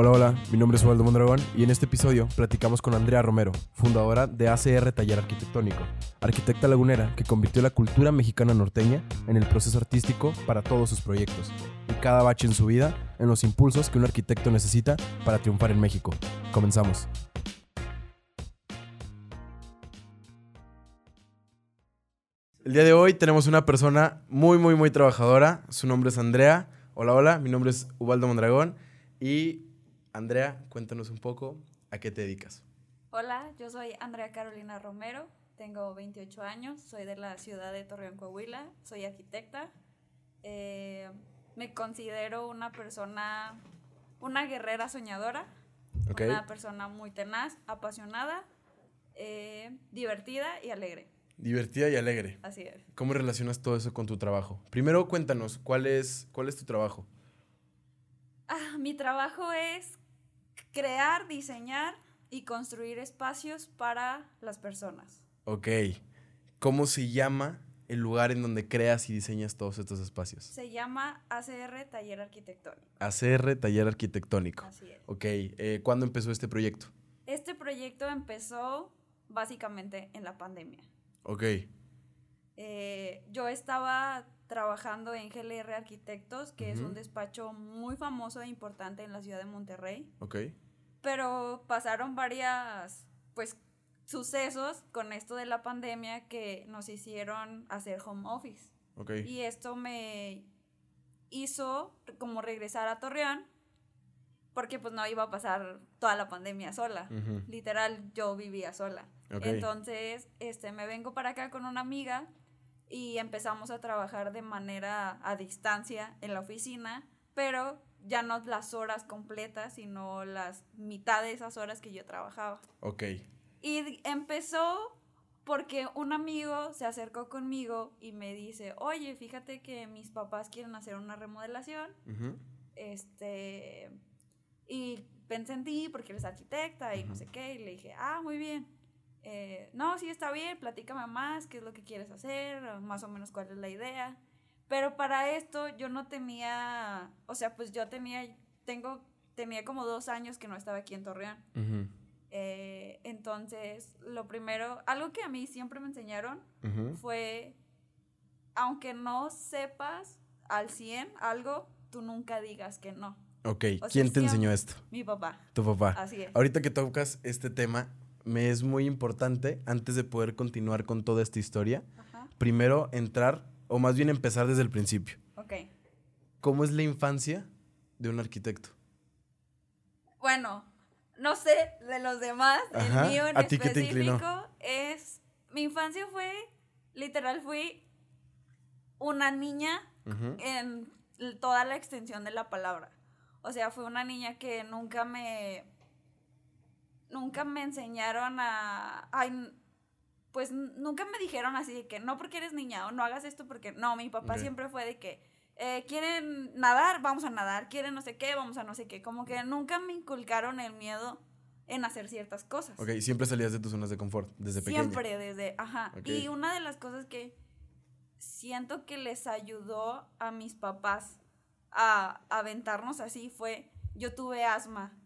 Hola, hola, mi nombre es Ubaldo Mondragón y en este episodio platicamos con Andrea Romero, fundadora de ACR Taller Arquitectónico, arquitecta lagunera que convirtió la cultura mexicana norteña en el proceso artístico para todos sus proyectos y cada bache en su vida en los impulsos que un arquitecto necesita para triunfar en México. Comenzamos. El día de hoy tenemos una persona muy, muy, muy trabajadora. Su nombre es Andrea. Hola, hola, mi nombre es Ubaldo Mondragón y Andrea, cuéntanos un poco a qué te dedicas. Hola, yo soy Andrea Carolina Romero, tengo 28 años, soy de la ciudad de Torreón, Coahuila, soy arquitecta. Eh, me considero una persona, una guerrera soñadora, una persona muy tenaz, apasionada, eh, divertida y alegre. Divertida y alegre. Así es. ¿Cómo relacionas todo eso con tu trabajo? Primero cuéntanos, ¿cuál es, cuál es tu trabajo? Ah, mi trabajo es crear, diseñar y construir espacios para las personas. Ok. ¿Cómo se llama el lugar en donde creas y diseñas todos estos espacios? Se llama ACR Taller Arquitectónico. ACR Taller Arquitectónico. Así es. Ok. Eh, ¿Cuándo empezó este proyecto? Este proyecto empezó básicamente en la pandemia. Ok. Eh, yo estaba trabajando en GLR Arquitectos, que es un despacho muy famoso e importante en la ciudad de Monterrey. Ok. Pero pasaron varias, pues, sucesos con esto de la pandemia que nos hicieron hacer home office. Ok. Y esto me hizo como regresar a Torreón porque pues no iba a pasar toda la pandemia sola. Literal, yo vivía sola. Entonces, este, me vengo para acá con una amiga y empezamos a trabajar de manera a distancia en la oficina, pero ya no las horas completas, sino las mitad de esas horas que yo trabajaba. Ok. Y empezó porque un amigo se acercó conmigo y me dice, oye, fíjate que mis papás quieren hacer una remodelación. Este, y pensé en ti porque eres arquitecta y no sé qué, y le dije, ah, muy bien. Eh, no, sí está bien, platícame más, qué es lo que quieres hacer, más o menos cuál es la idea. Pero para esto yo no tenía, o sea, pues yo tenía, tengo, tenía como dos años que no estaba aquí en Torreón. Eh, entonces, lo primero, algo que a mí siempre me enseñaron fue, aunque no sepas al 100 algo, tú nunca digas que no. Ok, ¿quién te enseñó esto? Mi papá. Tu papá. Así es. Ahorita que tocas este tema, me es muy importante, antes de poder continuar con toda esta historia, primero entrar, o más bien empezar desde el principio. Ok. ¿Cómo es la infancia de un arquitecto? Bueno, no sé de los demás, el mío en ¿A ti específico te es, mi infancia fue, literal fui una niña en toda la extensión de la palabra. O sea, fue una niña que nunca me nunca me enseñaron a, pues nunca me dijeron así de que no porque eres niña o no hagas esto porque no, mi papá siempre fue de que eh, quieren nadar, vamos a nadar, quieren no sé qué, vamos a no sé qué, como que nunca me inculcaron el miedo en hacer ciertas cosas. Ok, siempre salías de tus zonas de confort desde pequeña. Siempre desde, ajá. Y una de las cosas que siento que les ayudó a mis papás a aventarnos así fue, yo tuve asma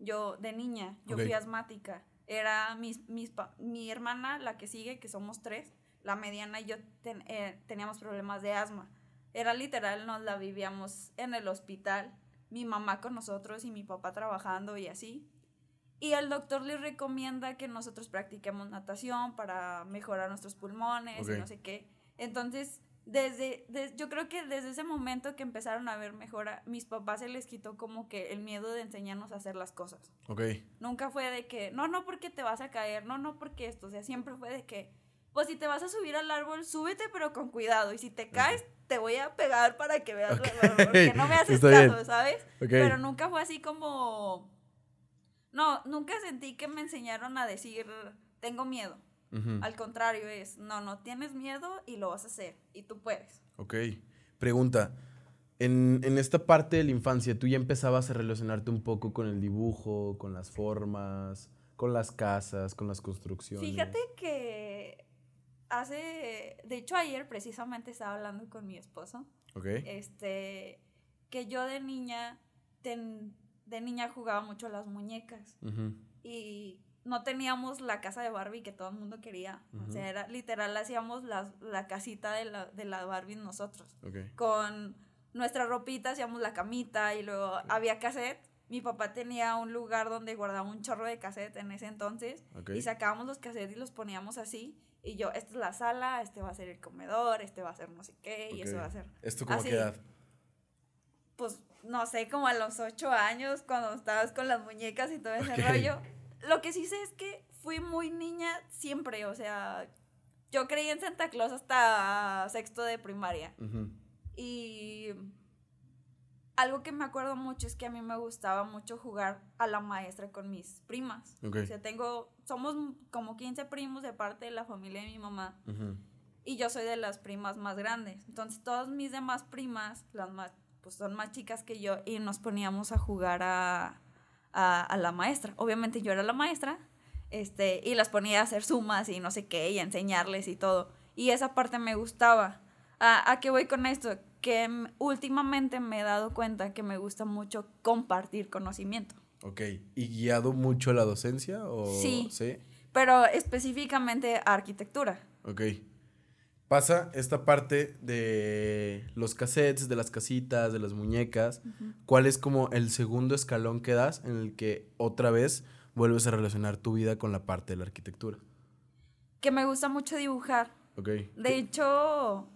yo, de niña, yo fui asmática. Era mis, mis, mi hermana, la que sigue, que somos tres, la mediana y yo eh, teníamos problemas de asma. Era literal, nos la vivíamos en el hospital, mi mamá con nosotros y mi papá trabajando y así. Y el doctor le recomienda que nosotros practiquemos natación para mejorar nuestros pulmones y no sé qué. Entonces, desde, yo creo que desde ese momento que empezaron a ver mejora, mis papás se les quitó como que el miedo de enseñarnos a hacer las cosas. Ok. Nunca fue de que, no, no porque te vas a caer, no, no porque esto, o sea, siempre fue de que, pues si te vas a subir al árbol, súbete pero con cuidado, y si te caes, te voy a pegar para que veas, porque no me haces caso, ¿sabes? Pero nunca fue así como, no, nunca sentí que me enseñaron a decir, tengo miedo. Al contrario, es, no, no tienes miedo y lo vas a hacer y tú puedes. Ok. Pregunta, en, esta parte de la infancia, ¿tú ya empezabas a relacionarte un poco con el dibujo, con las formas, con las casas, con las construcciones? Fíjate que hace, de hecho ayer precisamente estaba hablando con mi esposo. Ok. Este, que yo de niña de niña jugaba mucho a las muñecas. Y no teníamos la casa de Barbie que todo el mundo quería. O sea, era literal, hacíamos la, la casita de la, de la Barbie nosotros. Con nuestra ropita hacíamos la camita y luego había cassette. Mi papá tenía un lugar donde guardaba un chorro de cassette en ese entonces. Y sacábamos los cassettes y los poníamos así. Y yo, esta es la sala, este va a ser el comedor, este va a ser no sé qué, y eso va a ser. ¿Esto como qué edad? Pues no sé, como a los ocho años, cuando estabas con las muñecas y todo ese rollo. Lo que sí sé es que fui muy niña siempre, o sea, yo creí en Santa Claus hasta sexto de primaria. Y algo que me acuerdo mucho es que a mí me gustaba mucho jugar a la maestra con mis primas. O sea, tengo, somos como 15 primos de parte de la familia de mi mamá. Y yo soy de las primas más grandes. Entonces, todas mis demás primas, las más, pues son más chicas que yo, y nos poníamos a jugar a, a, la maestra. Obviamente yo era la maestra, este, y las ponía a hacer sumas y no sé qué, y a enseñarles y todo. Y esa parte me gustaba. ¿A, a qué voy con esto? Que últimamente me he dado cuenta que me gusta mucho compartir conocimiento. Ok, ¿y guiado mucho la docencia? O... Sí, sí, pero específicamente arquitectura. Ok pasa esta parte de los cassettes, de las casitas, de las muñecas. ¿Cuál es como el segundo escalón que das en el que otra vez vuelves a relacionar tu vida con la parte de la arquitectura? Que me gusta mucho dibujar. Ok. De hecho,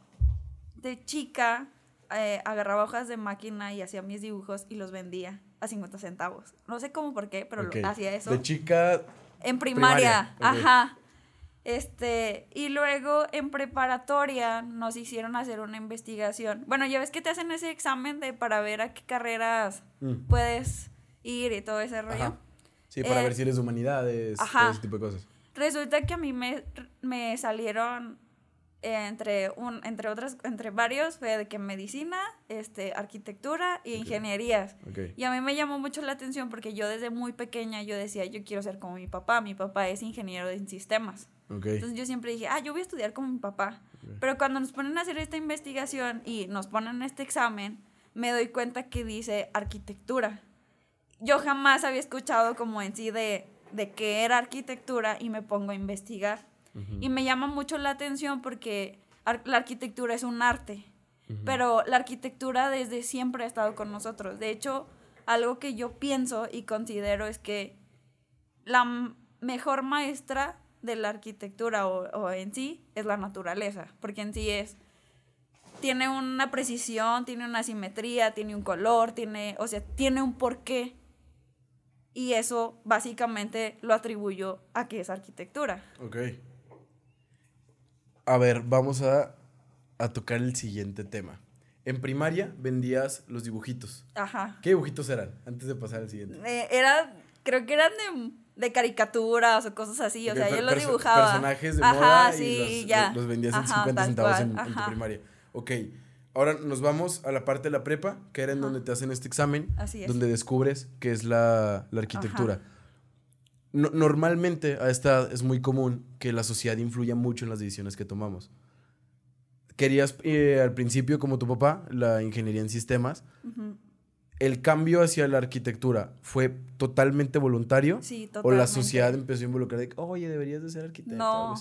de chica eh, agarraba hojas de máquina y hacía mis dibujos y los vendía a 50 centavos. No sé cómo por qué, pero hacía eso. De chica. En primaria, ajá. Este, y luego en preparatoria nos hicieron hacer una investigación. Bueno, ya ves que te hacen ese examen de para ver a qué carreras mm. puedes ir y todo ese rollo. Sí, para ver eh, si eres humanidades, todo ese tipo de cosas. Resulta que a mí me, me salieron entre un entre otras entre varios fue de que medicina este arquitectura y ingenierías y a mí me llamó mucho la atención porque yo desde muy pequeña yo decía yo quiero ser como mi papá mi papá es ingeniero en sistemas entonces yo siempre dije ah yo voy a estudiar como mi papá pero cuando nos ponen a hacer esta investigación y nos ponen este examen me doy cuenta que dice arquitectura. Yo jamás había escuchado como en sí de de qué era arquitectura y me pongo a investigar. Y me llama mucho la atención porque la arquitectura es un arte, pero la arquitectura desde siempre ha estado con nosotros. De hecho, algo que yo pienso y considero es que la mejor maestra de la arquitectura o, en sí es la naturaleza, porque en sí es tiene una precisión, tiene una simetría, tiene un color, tiene, o sea, tiene un porqué. Y eso básicamente lo atribuyo a que es arquitectura. Ok. A ver, vamos a, tocar el siguiente tema. En primaria vendías los dibujitos. Ajá. ¿Qué dibujitos eran? Antes de pasar al siguiente. Eh, era, creo que eran de, caricaturas o cosas así. O sea, yo los dibujaba. Personajes de moda y los, ya. los vendías en 50 centavos en, tu primaria. Ok. Ahora nos vamos a la parte de la prepa, que era en donde te hacen este examen. Así es. Donde descubres qué es la, la arquitectura normalmente a esta edad es muy común que la sociedad influya mucho en las decisiones que tomamos. Querías eh, al principio, como tu papá, la ingeniería en sistemas. ¿El cambio hacia la arquitectura fue totalmente voluntario? Sí, totalmente. ¿O la sociedad empezó a involucrar de, oye, deberías de ser arquitecto? No.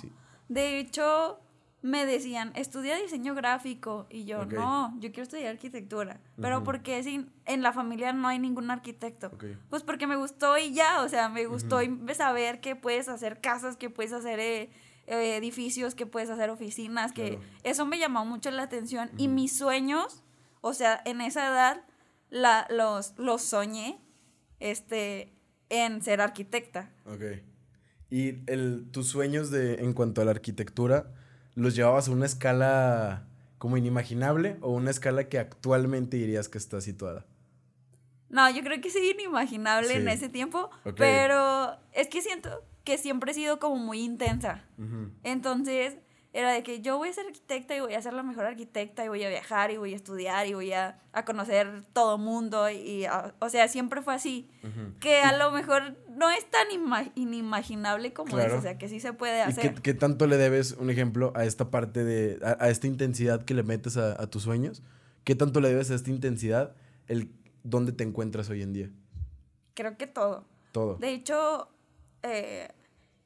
De hecho, me decían, estudia diseño gráfico. Y yo, no, yo quiero estudiar arquitectura. Pero porque sin, en la familia no hay ningún arquitecto. Pues porque me gustó y ya, o sea, me gustó saber que puedes hacer casas, que puedes hacer eh, eh, edificios, que puedes hacer oficinas, que eso me llamó mucho la atención. Y mis sueños, o sea, en esa edad la, los, los soñé este, en ser arquitecta. Ok. ¿Y el, tus sueños de, en cuanto a la arquitectura los llevabas a una escala como inimaginable o una escala que actualmente dirías que está situada? No, yo creo que sí, inimaginable en ese tiempo, pero es que siento que siempre he sido como muy intensa. Entonces, era de que yo voy a ser arquitecta y voy a ser la mejor arquitecta y voy a viajar y voy a estudiar y voy a, conocer todo mundo y, o sea, siempre fue así. Que a lo mejor no es tan inimaginable como eso, o sea, que sí se puede hacer. ¿Y qué, tanto le debes, un ejemplo, a esta parte de, a, esta intensidad que le metes a, tus sueños? ¿Qué tanto le debes a esta intensidad el dónde te encuentras hoy en día? creo que todo. Todo. De hecho, eh,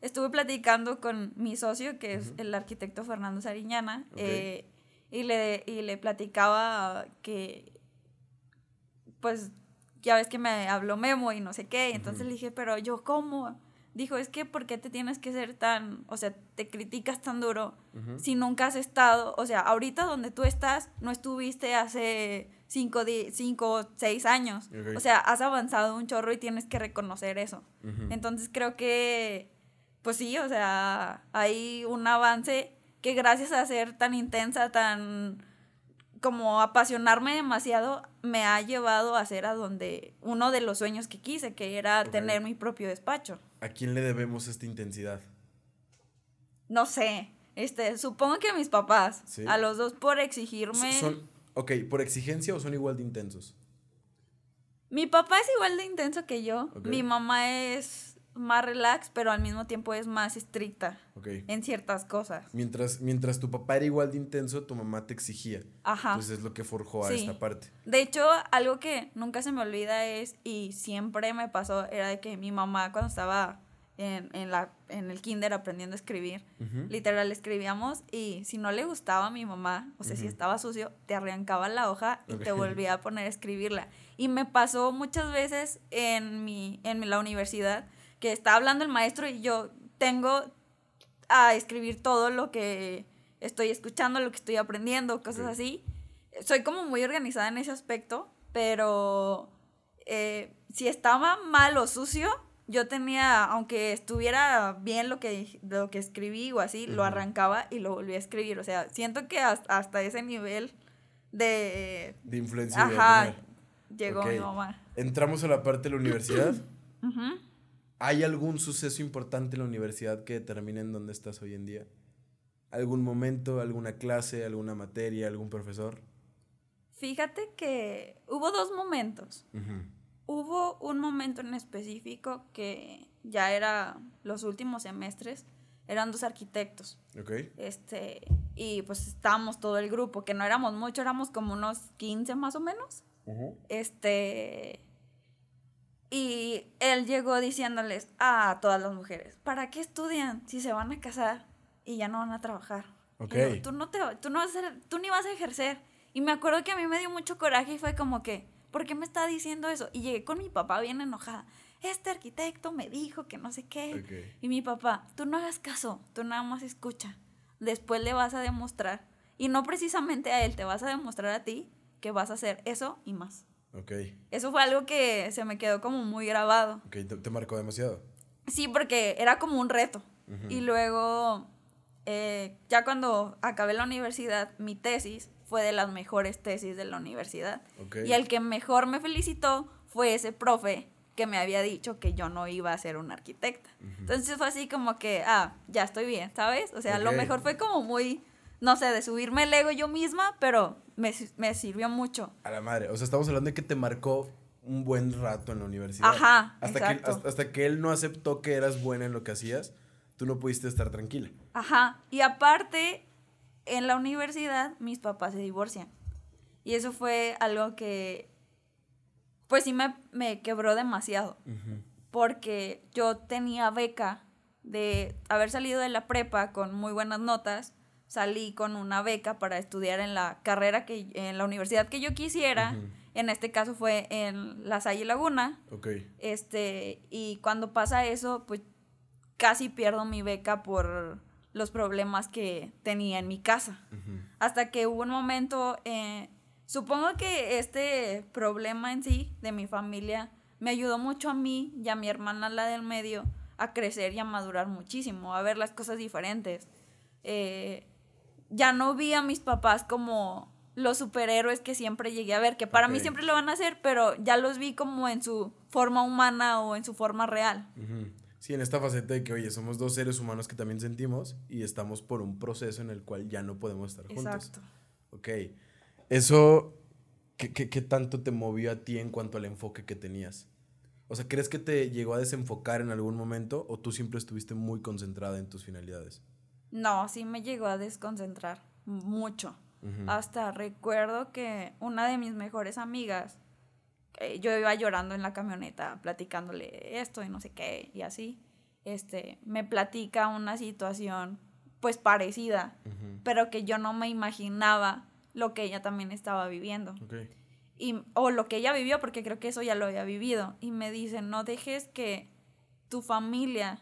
estuve platicando con mi socio, que es el arquitecto Fernando Sariñana, eh, y, le, y le platicaba que, pues, ya ves que me habló Memo y no sé qué, y entonces le dije, pero yo, ¿cómo? Dijo, es que ¿por qué te tienes que ser tan, o sea, te criticas tan duro si nunca has estado, o sea, ahorita donde tú estás, no estuviste hace cinco, cinco seis años. O sea, has avanzado un chorro y tienes que reconocer eso. Entonces creo que, pues sí, o sea, hay un avance que gracias a ser tan intensa, tan como apasionarme demasiado, me ha llevado a ser a donde uno de los sueños que quise, que era tener mi propio despacho. ¿A quién le debemos esta intensidad? No sé. Este, supongo que a mis papás. A los dos por exigirme. Son, ok, ¿por exigencia o son igual de intensos? Mi papá es igual de intenso que yo. Mi mamá es más relax, pero al mismo tiempo es más estricta en ciertas cosas. Mientras, mientras tu papá era igual de intenso, tu mamá te exigía. Ajá. Entonces es lo que forjó a esta parte. De hecho, algo que nunca se me olvida es, y siempre me pasó, era de que mi mamá cuando estaba en, en, la, en el kinder aprendiendo a escribir. Literal, escribíamos y si no le gustaba a mi mamá, o sea, si estaba sucio, te arrancaba la hoja y te volvía a poner a escribirla. Y me pasó muchas veces en, mi, en la universidad que está hablando el maestro y yo tengo a escribir todo lo que estoy escuchando, lo que estoy aprendiendo, cosas así. Soy como muy organizada en ese aspecto, pero eh, si estaba mal o sucio, yo tenía, aunque estuviera bien lo que, lo que escribí o así, lo arrancaba y lo volví a escribir. O sea, siento que hasta, ese nivel de... De influencia. Ajá, llegó mi mamá. Entramos a la parte de la universidad. ¿Hay algún suceso importante en la universidad que determine en dónde estás hoy en día? ¿Algún momento, alguna clase, alguna materia, algún profesor? Fíjate que hubo dos momentos. Hubo un momento en específico que ya era los últimos semestres, eran dos arquitectos. Ok. Este, y pues estábamos todo el grupo, que no éramos mucho, éramos como unos 15 más o menos. Este, y él llegó diciéndoles a todas las mujeres, ¿para qué estudian si se van a casar y ya no van a trabajar? Okay. tú, no te, tú, no vas a, tú ni vas a ejercer. Y me acuerdo que a mí me dio mucho coraje y fue como que, ¿por qué me está diciendo eso? Y llegué con mi papá bien enojada. Este arquitecto me dijo que no sé qué. Y mi papá, tú no hagas caso, tú nada más escucha. Después le vas a demostrar. Y no precisamente a él, te vas a demostrar a ti que vas a hacer eso y más. Ok. Eso fue algo que se me quedó como muy grabado. Ok, ¿te, marcó demasiado? Sí, porque era como un reto. Y luego, eh, ya cuando acabé la universidad, mi tesis fue de las mejores tesis de la universidad. Y el que mejor me felicitó fue ese profe que me había dicho que yo no iba a ser un arquitecta. Entonces fue así como que, ah, ya estoy bien, ¿sabes? O sea, lo mejor fue como muy, no sé, de subirme el ego yo misma, pero me, me, sirvió mucho. A la madre, o sea, estamos hablando de que te marcó un buen rato en la universidad. Ajá, hasta Que, hasta, hasta que él no aceptó que eras buena en lo que hacías, tú no pudiste estar tranquila. Ajá, y aparte en la universidad mis papás se divorcian. Y eso fue algo que, pues sí me, quebró demasiado. Porque yo tenía beca de haber salido de la prepa con muy buenas notas. Salí con una beca para estudiar en la carrera que, en la universidad que yo quisiera. En este caso fue en La Salle Laguna. Este, y cuando pasa eso, pues casi pierdo mi beca por los problemas que tenía en mi casa. Hasta que hubo un momento, eh, supongo que este problema en sí de mi familia me ayudó mucho a mí y a mi hermana, la del medio, a crecer y a madurar muchísimo, a ver las cosas diferentes. Eh, ya no vi a mis papás como los superhéroes que siempre llegué a ver, que para mí siempre lo van a hacer, pero ya los vi como en su forma humana o en su forma real. Sí, en esta faceta de que, oye, somos dos seres humanos que también sentimos y estamos por un proceso en el cual ya no podemos estar juntos. Exacto. Ok. Eso, ¿qué, ¿qué, tanto te movió a ti en cuanto al enfoque que tenías? O sea, ¿crees que te llegó a desenfocar en algún momento o tú siempre estuviste muy concentrada en tus finalidades? No, sí me llegó a desconcentrar mucho. Hasta recuerdo que una de mis mejores amigas eh, yo iba llorando en la camioneta, platicándole esto y no sé qué, y así. Este, me platica una situación pues parecida, pero que yo no me imaginaba lo que ella también estaba viviendo. Y, o lo que ella vivió, porque creo que eso ya lo había vivido. Y me dice, no dejes que tu familia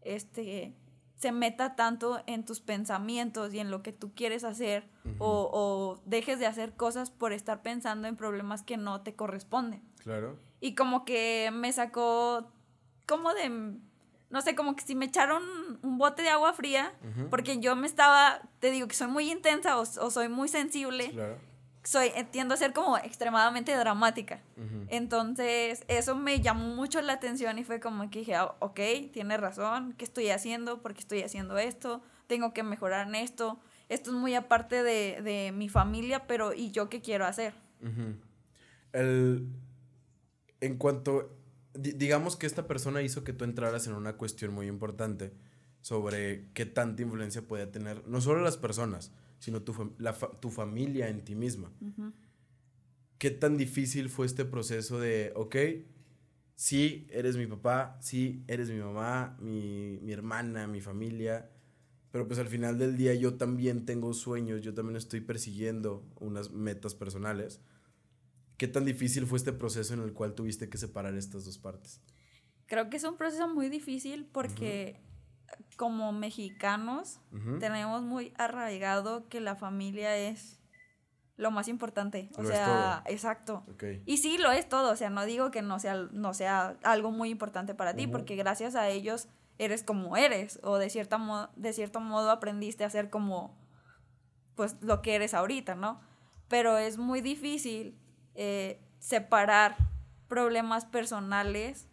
este, se meta tanto en tus pensamientos y en lo que tú quieres hacer o, o, dejes de hacer cosas por estar pensando en problemas que no te corresponden. Claro. Y como que me sacó como de no sé, como que si me echaron un bote de agua fría, porque yo me estaba, te digo que soy muy intensa o, soy muy sensible, soy, tiendo a ser como extremadamente dramática. Entonces, eso me llamó mucho la atención y fue como que dije, ah, ok, tiene razón, ¿qué estoy haciendo? ¿Por qué estoy haciendo esto? Tengo que mejorar en esto. Esto es muy aparte de, de mi familia, pero ¿y yo qué quiero hacer? El, en cuanto digamos que esta persona hizo que tú entraras en una cuestión muy importante sobre qué tanta influencia puede tener no solo las personas, sino tu, la tu familia en ti misma. ¿Qué tan difícil fue este proceso de, ok, sí, eres mi papá, sí, eres mi mamá, mi, mi hermana, mi familia, pero pues al final del día yo también tengo sueños, yo también estoy persiguiendo unas metas personales ¿Qué tan difícil fue este proceso en el cual tuviste que separar estas dos partes? Creo que es un proceso muy difícil porque como mexicanos tenemos muy arraigado que la familia es lo más importante. O sea, exacto. Y sí, lo es todo. O sea, no digo que no sea, no sea algo muy importante para ti, porque gracias a ellos eres como eres. O de, cierta de cierto modo aprendiste a ser como, pues, lo que eres ahorita, ¿no? Pero es muy difícil eh, separar problemas personales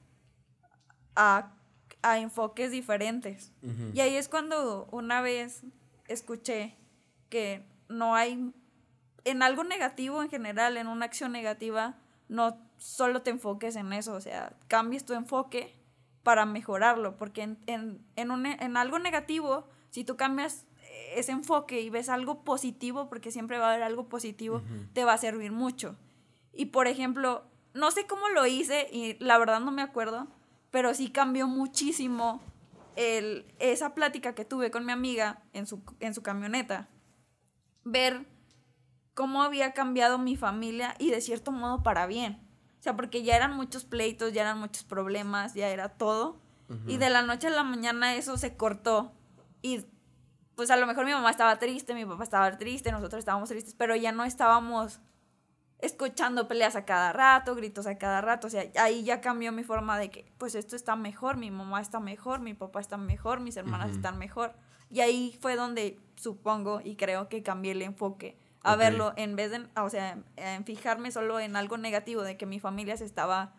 a, enfoques diferentes. Y ahí es cuando una vez escuché que no hay, en algo negativo en general, en una acción negativa, no solo te enfoques en eso, o sea, cambies tu enfoque para mejorarlo, porque en, en, en, algo negativo, si tú cambias ese enfoque y ves algo positivo, porque siempre va a haber algo positivo, te va a servir mucho. Y por ejemplo, no sé cómo lo hice y la verdad no me acuerdo, pero sí cambió muchísimo el, esa plática que tuve con mi amiga en su, en su camioneta. Ver cómo había cambiado mi familia y de cierto modo para bien. O sea, porque ya eran muchos pleitos, ya eran muchos problemas, ya era todo. Y de la noche a la mañana eso se cortó. Y pues a lo mejor mi mamá estaba triste, mi papá estaba triste, nosotros estábamos tristes, pero ya no estábamos escuchando peleas a cada rato, gritos a cada rato, o sea, ahí ya cambió mi forma de que, pues esto está mejor, mi mamá está mejor, mi papá está mejor, mis hermanas están mejor. Y ahí fue donde supongo y creo que cambié el enfoque a verlo en vez de, o sea, en fijarme solo en algo negativo de que mi familia se estaba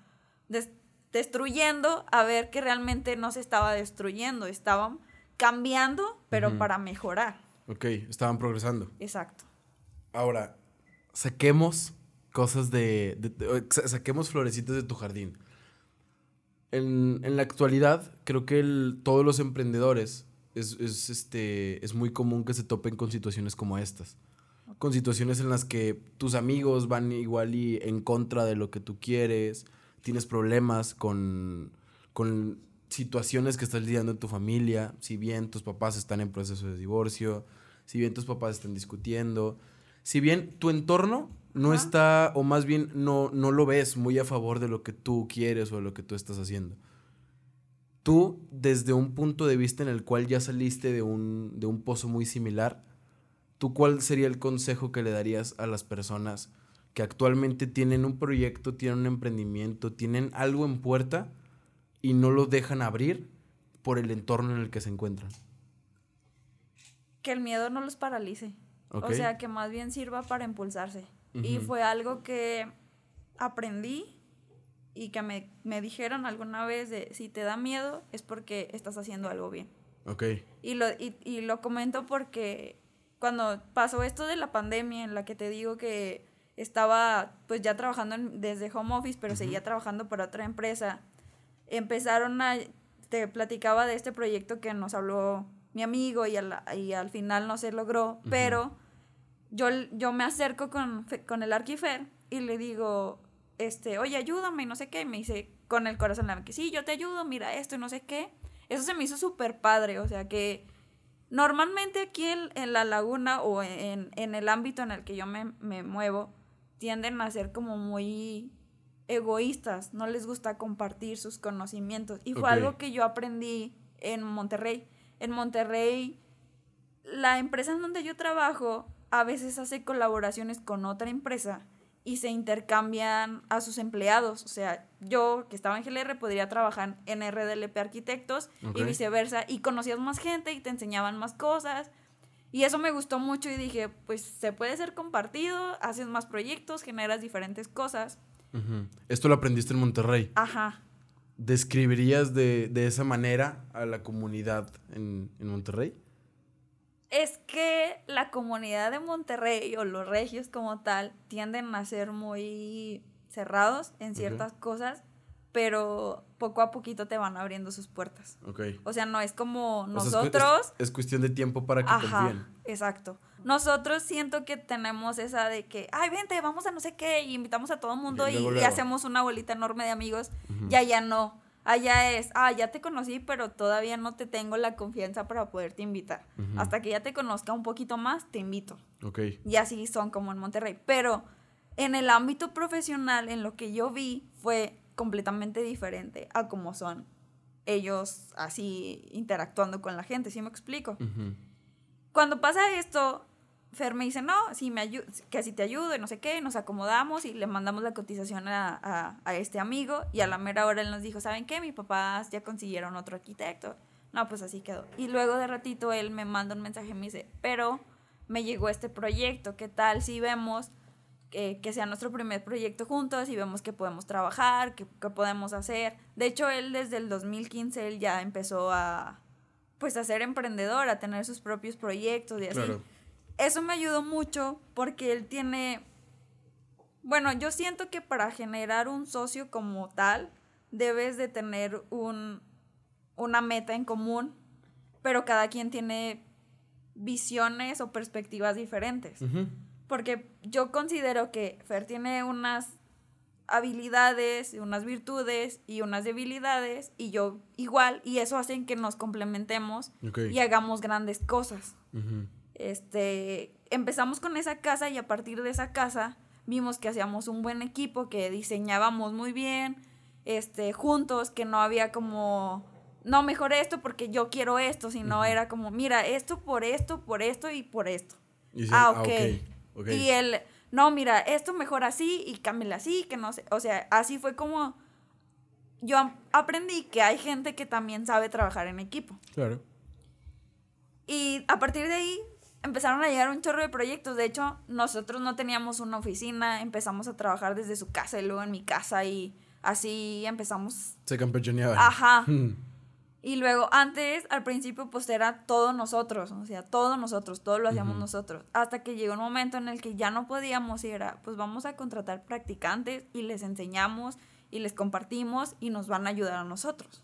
destruyendo, a ver que realmente no se estaba destruyendo, estaban cambiando, pero para mejorar. Ok, estaban progresando. Exacto. Ahora, saquemos cosas de, saquemos florecitas de tu jardín. En, la actualidad, creo que todos los emprendedores es, este, es muy común que se topen con situaciones como estas. Con situaciones en las que tus amigos van igual y en contra de lo que tú quieres, tienes problemas con, con situaciones que estás lidiando en tu familia, si bien tus papás están en proceso de divorcio, si bien tus papás están discutiendo, si bien tu entorno no está, o más bien no, no lo ves muy a favor de lo que tú quieres o de lo que tú estás haciendo. Tú, desde un punto de vista en el cual ya saliste de un, de un pozo muy similar, ¿tú cuál sería el consejo que le darías a las personas que actualmente tienen un proyecto, tienen un emprendimiento, tienen algo en puerta y no lo dejan abrir por el entorno en el que se encuentran? Que el miedo no los paralice. O sea, que más bien sirva para impulsarse. Y fue algo que aprendí y que me, dijeron alguna vez de si te da miedo es porque estás haciendo algo bien. Ok. Y lo, y, lo comento porque cuando pasó esto de la pandemia en la que te digo que estaba pues ya trabajando desde home office, pero seguía trabajando para otra empresa, empezaron a, te platicaba de este proyecto que nos habló mi amigo y al, y al final no se logró, pero yo, yo me acerco con, con el arquifer y le digo, este, oye, ayúdame y no sé qué, y me dice con el corazón que sí, yo te ayudo, mira esto y no sé qué. Eso se me hizo súper padre, o sea que normalmente aquí en, la laguna o en, el ámbito en el que yo me, me muevo, tienden a ser como muy egoístas, no les gusta compartir sus conocimientos. Y fue algo que yo aprendí en Monterrey. En Monterrey, la empresa en donde yo trabajo a veces hace colaboraciones con otra empresa y se intercambian a sus empleados. O sea, yo que estaba en GLR podría trabajar en RDLP Arquitectos y viceversa. Y conocías más gente y te enseñaban más cosas. Y eso me gustó mucho y dije, pues se puede ser compartido, haces más proyectos, generas diferentes cosas. Esto lo aprendiste en Monterrey. Ajá. ¿Describirías de, esa manera a la comunidad en, en Monterrey? Es que la comunidad de Monterrey o los regios como tal tienden a ser muy cerrados en ciertas cosas, pero poco a poquito te van abriendo sus puertas. O sea, no es como nosotros. es, cuestión de tiempo para que Ajá, Exacto. Nosotros siento que tenemos esa de que, ay, vente, vamos a no sé qué, y invitamos a todo el mundo y, hacemos una bolita enorme de amigos. Ya, ya no Allá es, ah, ya te conocí, pero todavía no te tengo la confianza para poderte invitar. Hasta que ya te conozca un poquito más, te invito. Ok. Y así son como en Monterrey. Pero en el ámbito profesional, en lo que yo vi, fue completamente diferente a cómo son ellos así interactuando con la gente, ¿sí me explico? Cuando pasa esto, Fer me dice, no, si me que si te ayudo y no sé qué, nos acomodamos y le mandamos la cotización a, este amigo y a la mera hora él nos dijo, ¿saben qué? Mi papás ya consiguieron otro arquitecto. No, pues así quedó. Y luego de ratito él me manda un mensaje y me dice, pero me llegó este proyecto, ¿qué tal si vemos que, sea nuestro primer proyecto juntos y vemos que podemos trabajar, que, podemos hacer? De hecho, él desde el 2015 él ya empezó a, pues a ser emprendedor, a tener sus propios proyectos y así eso me ayudó mucho porque él tiene, bueno, yo siento que para generar un socio como tal, debes de tener un, una meta en común, pero cada quien tiene visiones o perspectivas diferentes. Porque yo considero que Fer tiene unas habilidades, unas virtudes y unas debilidades, y yo igual, y eso hace que nos complementemos y hagamos grandes cosas este, empezamos con esa casa y a partir de esa casa vimos que hacíamos un buen equipo, que diseñábamos muy bien, este, juntos, que no había como, no, mejor esto porque yo quiero esto, sino era como, mira, esto por esto, por esto y por esto. ah, ah ok. Y él, no, mira, esto mejor así y cámbiala así, que no sé, o sea, así fue como yo aprendí que hay gente que también sabe trabajar en equipo. Claro. Y a partir de ahí empezaron a llegar un chorro de proyectos. De hecho, nosotros no teníamos una oficina, empezamos a trabajar desde su casa y luego en mi casa y así empezamos. Se campechaneaban. Ajá. Hmm. y luego, antes, al principio, pues era todo nosotros, o sea, todo nosotros, todo lo hacíamos nosotros. Hasta que llegó un momento en el que ya no podíamos y era, pues vamos a contratar practicantes y les enseñamos y les compartimos y nos van a ayudar a nosotros.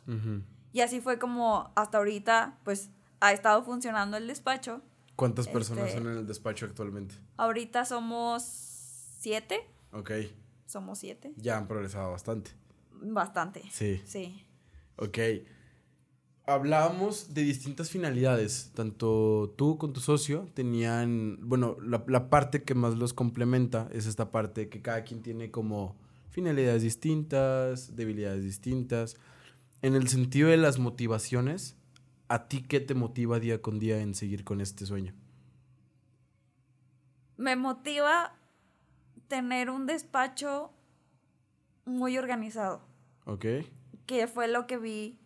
Y así fue como hasta ahorita, pues ha estado funcionando el despacho ¿Cuántas personas este, son en el despacho actualmente? Ahorita somos siete. Ok. Somos siete. Ya han progresado bastante. Bastante. Sí. Sí. Ok. Hablábamos de distintas finalidades. Tanto tú con tu socio tenían, bueno, la, la parte que más los complementa es esta parte que cada quien tiene como finalidades distintas, debilidades distintas. En el sentido de las motivaciones, ¿a ti qué te motiva día con día en seguir con este sueño? Me motiva tener un despacho muy organizado. Ok. Que fue lo que vi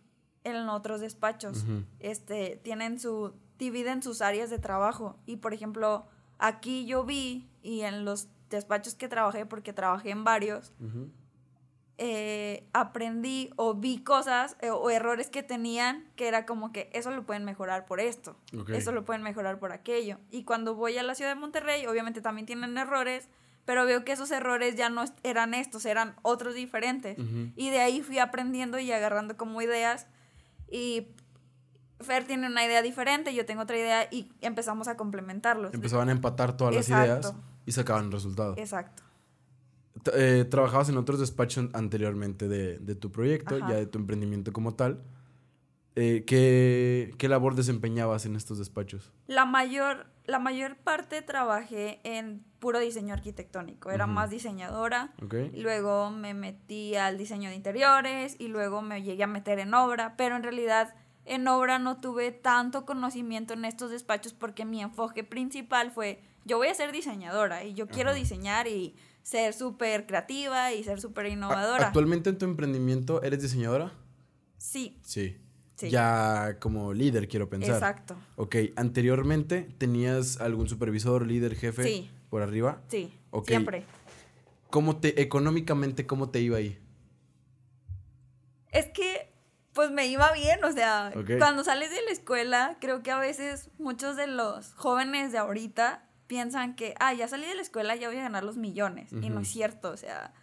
en otros despachos. Este, tienen su, dividen sus áreas de trabajo. Y por ejemplo, aquí yo vi, y en los despachos que trabajé, porque trabajé en varios, eh, aprendí o vi cosas eh, o errores que tenían que era como que eso lo pueden mejorar por esto, eso lo pueden mejorar por aquello. Y cuando voy a la ciudad de Monterrey, obviamente también tienen errores, pero veo que esos errores ya no eran estos, eran otros diferentes. Y de ahí fui aprendiendo y agarrando como ideas. Y Fer tiene una idea diferente, yo tengo otra idea y empezamos a complementarlos. Empezaban a empatar todas las ideas y sacaban resultados. Exacto. Eh, trabajabas en otros despachos anteriormente de, de tu proyecto, ya de tu emprendimiento como tal. Eh, ¿qué, ¿qué, labor desempeñabas en estos despachos? La mayor, la mayor parte trabajé en puro diseño arquitectónico. Era más diseñadora. Luego me metí al diseño de interiores y luego me llegué a meter en obra, pero en realidad en obra no tuve tanto conocimiento en estos despachos porque mi enfoque principal fue yo voy a ser diseñadora y yo quiero diseñar y ser súper creativa y ser súper innovadora. ¿Actualmente en tu emprendimiento eres diseñadora? Sí. Sí. Ya como líder, quiero pensar. Exacto. Ok, anteriormente tenías algún supervisor, líder, jefe sí. por arriba. Sí. Siempre. ¿Cómo te, económicamente, cómo te iba ahí? Es que, pues me iba bien, o sea, cuando sales de la escuela, creo que a veces muchos de los jóvenes de ahorita piensan que, ah, ya salí de la escuela, ya voy a ganar los millones. Y no es cierto, o sea,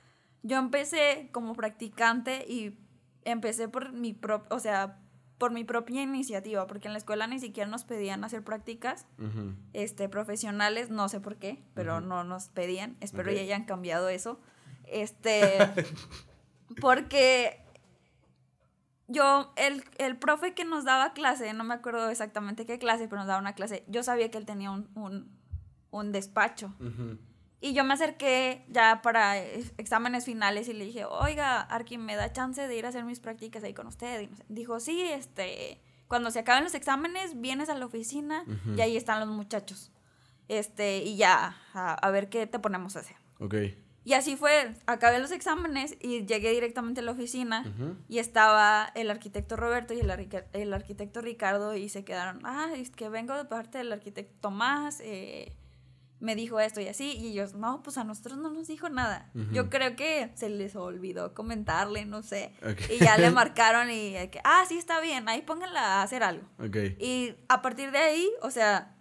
yo empecé como practicante y empecé por mi propio, o sea, por mi propia iniciativa, porque en la escuela ni siquiera nos pedían hacer prácticas este, profesionales, no sé por qué, pero no nos pedían, espero ya hayan cambiado eso. Este, porque yo, el, el, profe que nos daba clase, no me acuerdo exactamente qué clase, pero nos daba una clase, yo sabía que él tenía un, un despacho. Y yo me acerqué ya para exámenes finales y le dije, oiga, Arqui, ¿me da chance de ir a hacer mis prácticas ahí con usted? Y dijo, sí, este, cuando se acaben los exámenes, vienes a la oficina y ahí están los muchachos. Este, y ya, a, ver qué te ponemos a hacer. Ok. Y así fue, acabé los exámenes y llegué directamente a la oficina y estaba el arquitecto Roberto y el, el, arquitecto Ricardo y se quedaron, ah, es que vengo de parte del arquitecto Tomás, eh, me dijo esto y así, y ellos, no, pues a nosotros no nos dijo nada. Yo creo que se les olvidó comentarle, no sé. Y ya le marcaron y que, ah, sí, está bien, ahí pónganla a hacer algo. Y a partir de ahí, o sea,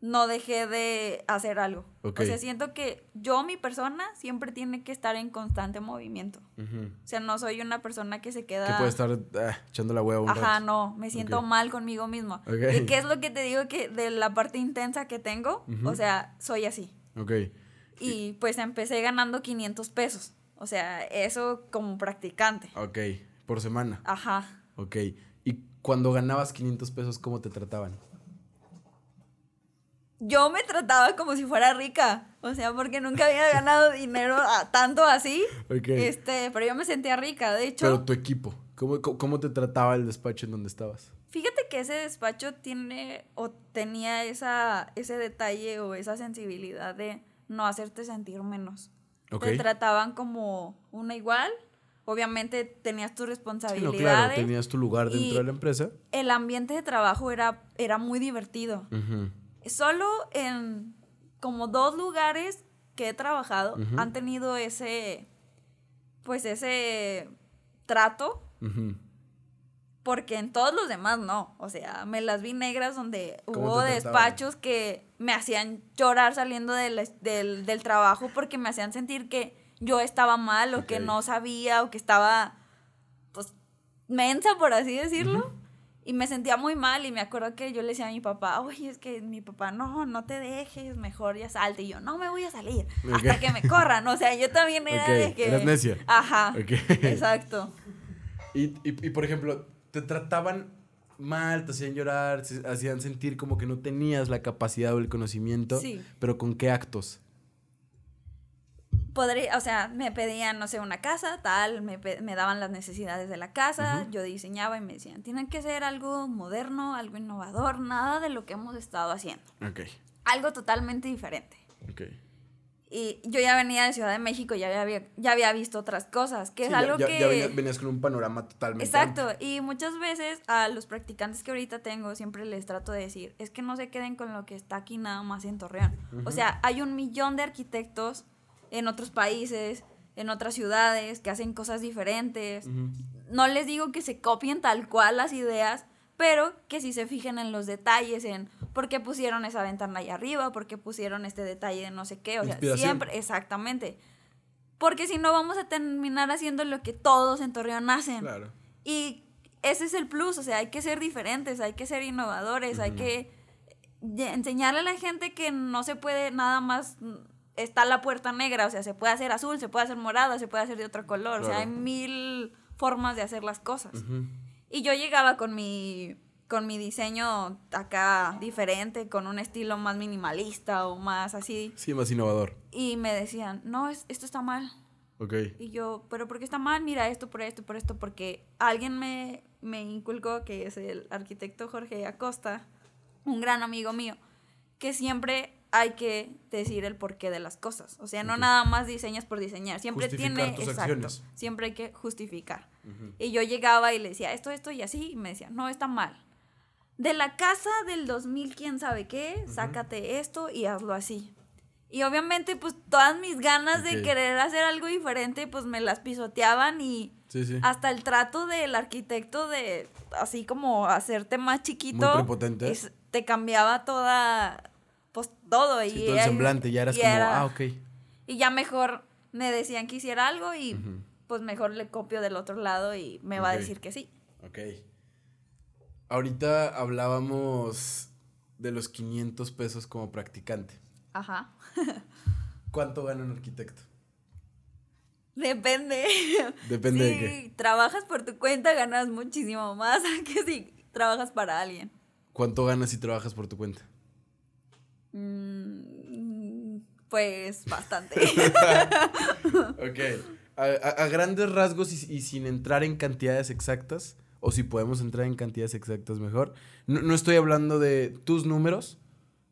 no dejé de hacer algo. O sea, siento que yo, mi persona, siempre tiene que estar en constante movimiento. O sea, no soy una persona que se queda... Que puede estar ah, echando la hueva un Ajá, no, me siento mal conmigo mismo. ¿Y qué es lo que te digo que de la parte intensa que tengo? O sea, soy así. Ok. Y pues empecé ganando 500 pesos. O sea, eso como practicante. Ok, por semana. Ajá. Ok. ¿Y cuando ganabas 500 pesos, cómo te trataban? Yo me trataba como si fuera rica. O sea, porque nunca había ganado dinero tanto así. Este, pero yo me sentía rica, de hecho. Pero tu equipo, ¿cómo, ¿cómo, te trataba el despacho en donde estabas? Fíjate que ese despacho tiene o tenía esa, ese detalle o esa sensibilidad de no hacerte sentir menos. Te trataban como una igual. Obviamente tenías tus responsabilidades. Sí, claro, tenías tu lugar dentro de la empresa. El ambiente de trabajo era, era muy divertido. Solo en como dos lugares que he trabajado han tenido ese, pues ese trato. Porque en todos los demás no. O sea, me las vi negras donde hubo despachos que me hacían llorar saliendo del, del, trabajo porque me hacían sentir que yo estaba mal o que no sabía o que estaba, pues, mensa, por así decirlo. Y me sentía muy mal y me acuerdo que yo le decía a mi papá, oye, es que mi papá, no, no te dejes, mejor ya salte. Y yo, no me voy a salir hasta que me corran. O sea, yo también era de que... Eras necia. Ajá, exacto. Y, y, por ejemplo, te trataban mal, te hacían llorar, te hacían sentir como que no tenías la capacidad o el conocimiento. Sí. Pero ¿con qué actos? Podría, o sea, me pedían, no sé, una casa, tal, me, me daban las necesidades de la casa, yo diseñaba y me decían, tienen que ser algo moderno, algo innovador, nada de lo que hemos estado haciendo. Ok. Algo totalmente diferente. Ok. Y yo ya venía de Ciudad de México, ya había, ya había visto otras cosas, que es algo que... Ya venías, con un panorama totalmente Exacto, y muchas veces a los practicantes que ahorita tengo siempre les trato de decir, es que no se queden con lo que está aquí nada más en Torreón. O sea, hay un millón de arquitectos en otros países, en otras ciudades, que hacen cosas diferentes. No les digo que se copien tal cual las ideas, pero que si se fijen en los detalles, en por qué pusieron esa ventana ahí arriba, por qué pusieron este detalle de no sé qué, o sea, siempre, exactamente. Porque si no vamos a terminar haciendo lo que todos en Torreón hacen. Claro. Y ese es el plus, o sea, hay que ser diferentes, hay que ser innovadores, hay que enseñarle a la gente que no se puede nada más está la puerta negra, o sea, se puede hacer azul, se puede hacer morada, se puede hacer de otro color, o sea, hay mil formas de hacer las cosas. Y yo llegaba con mi con mi diseño acá diferente, con un estilo más minimalista o más así. Sí, más innovador. Y me decían, no, esto está mal. Ok. Y yo, pero ¿por qué está mal? Mira esto, por esto, por esto, porque alguien me, me inculcó, que es el arquitecto Jorge Acosta, un gran amigo mío, que siempre hay que decir el porqué de las cosas. O sea, no nada más diseñas por diseñar. Siempre tiene. exacto. Siempre hay que justificar. Y yo llegaba y le decía esto, esto y así. Y me decía, no, está mal de la casa del 2000, quién sabe qué, sácate esto y hazlo así. Y obviamente, pues todas mis ganas de querer hacer algo diferente, pues me las pisoteaban y hasta el trato del arquitecto de así como hacerte más chiquito. Muy te cambiaba toda, todo. y todo el semblante, ya eras como, ah, ok. Y ya mejor me decían que hiciera algo y pues mejor le copio del otro lado y me va a decir que sí. Ok. Ahorita hablábamos de los 500 pesos como practicante. Ajá. ¿Cuánto gana un arquitecto? Depende. Depende de qué. Si trabajas por tu cuenta, ganas muchísimo más que si trabajas para alguien. ¿Cuánto ganas si trabajas por tu cuenta? Mm, pues bastante. ok. A, grandes rasgos y, sin entrar en cantidades exactas, o si podemos entrar en cantidades exactas mejor. No, estoy hablando de tus números,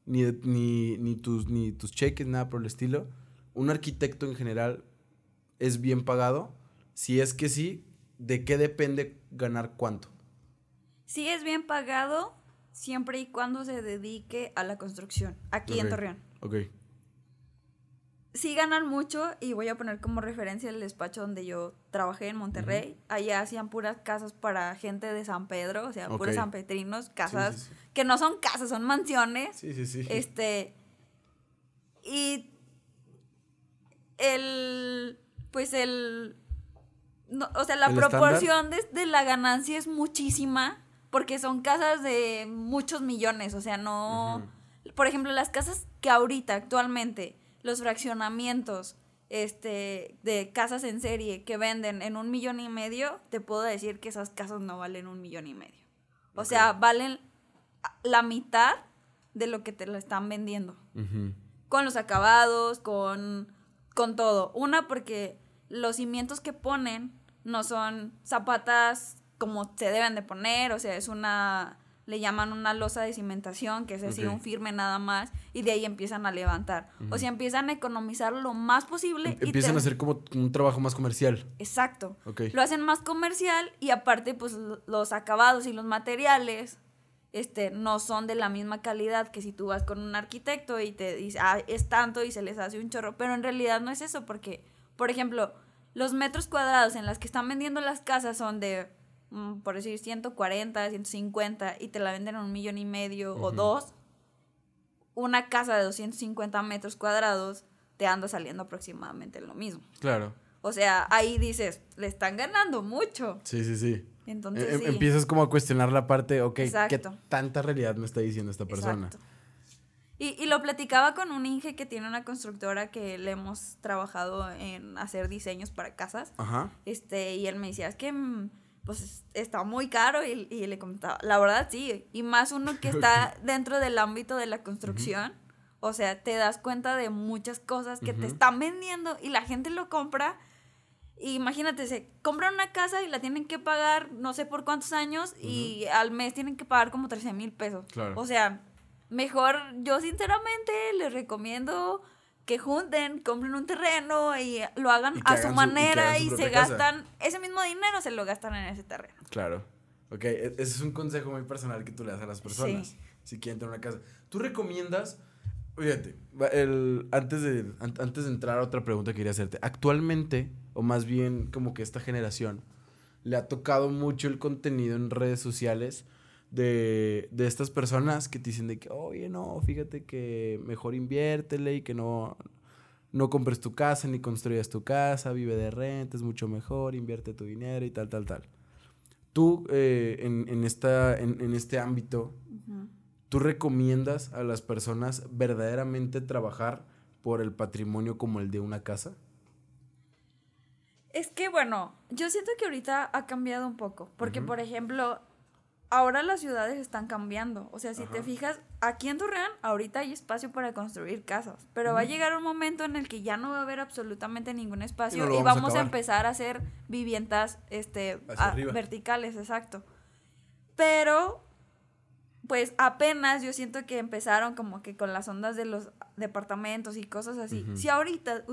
ni, ni, tus, ni tus cheques, nada por el estilo. Un arquitecto en general es bien pagado. Si es que sí, ¿de qué depende ganar cuánto? Sí es bien pagado siempre y cuando se dedique a la construcción, aquí en Torreón. Ok sí ganan mucho y voy a poner como referencia el despacho donde yo trabajé en Monterrey. Allá hacían puras casas para gente de San Pedro, o sea, puros sanpetrinos, casas que no son casas, son mansiones. Sí, sí, sí. Este y el pues el o sea, la proporción de, la ganancia es muchísima porque son casas de muchos millones, o sea, no por ejemplo, las casas que ahorita actualmente los fraccionamientos este, de casas en serie que venden en un millón y medio, te puedo decir que esas casas no valen un millón y medio. O sea, valen la mitad de lo que te lo están vendiendo. Con los acabados, con, con todo. Una, porque los cimientos que ponen no son zapatas como se deben de poner, o sea, es una le llaman una losa de cimentación, que es así un firme nada más, y de ahí empiezan a levantar. O sea, empiezan a economizar lo más posible. Em, empiezan a hacer como un trabajo más comercial. Exacto. Lo hacen más comercial y aparte, pues los acabados y los materiales este, no son de la misma calidad que si tú vas con un arquitecto y te dice, ah, es tanto y se les hace un chorro, pero en realidad no es eso, porque, por ejemplo, los metros cuadrados en las que están vendiendo las casas son de por decir 140, 150 y te la venden en un millón y medio o dos, una casa de 250 metros cuadrados te anda saliendo aproximadamente lo mismo. Claro. O sea, ahí dices, le están ganando mucho. Sí, sí, sí. Entonces, em, Empiezas como a cuestionar la parte, ok, ¿qué tanta realidad me está diciendo esta persona? Y, y, lo platicaba con un Inge que tiene una constructora que le hemos trabajado en hacer diseños para casas. Ajá. Este, y él me decía, es que mm, pues está muy caro y, le comentaba, la verdad sí, y más uno que está dentro del ámbito de la construcción, o sea, te das cuenta de muchas cosas que te están vendiendo y la gente lo compra. imagínate, se compran una casa y la tienen que pagar no sé por cuántos años y al mes tienen que pagar como 13 mil pesos. O sea, mejor yo sinceramente les recomiendo que junten, compren un terreno y lo hagan a su manera y, se gastan ese mismo dinero, se lo gastan en ese terreno. Claro. Ok, e-, ese es un consejo muy personal que tú le das a las personas si quieren tener una casa. ¿Tú recomiendas, fíjate, el, antes, de, antes de entrar a otra pregunta que quería hacerte, actualmente, o más bien como que esta generación, le ha tocado mucho el contenido en redes sociales de, de estas personas que te dicen de que, oye, no, fíjate que mejor inviértele y que no, no compres tu casa ni construyas tu casa, vive de renta, es mucho mejor, invierte tu dinero y tal, tal, tal. Tú, eh, en, en, esta, en, en este ámbito, ¿tú recomiendas a las personas verdaderamente trabajar por el patrimonio como el de una casa? Es que, bueno, yo siento que ahorita ha cambiado un poco. Porque, por ejemplo, ahora las ciudades están cambiando. O sea, si te fijas, aquí en Torreón, ahorita hay espacio para construir casas. Pero va a llegar un momento en el que ya no va a haber absolutamente ningún espacio y, vamos, a, empezar a hacer viviendas este, verticales, exacto. Pero, pues apenas yo siento que empezaron como que con las ondas de los departamentos y cosas así. Si ahorita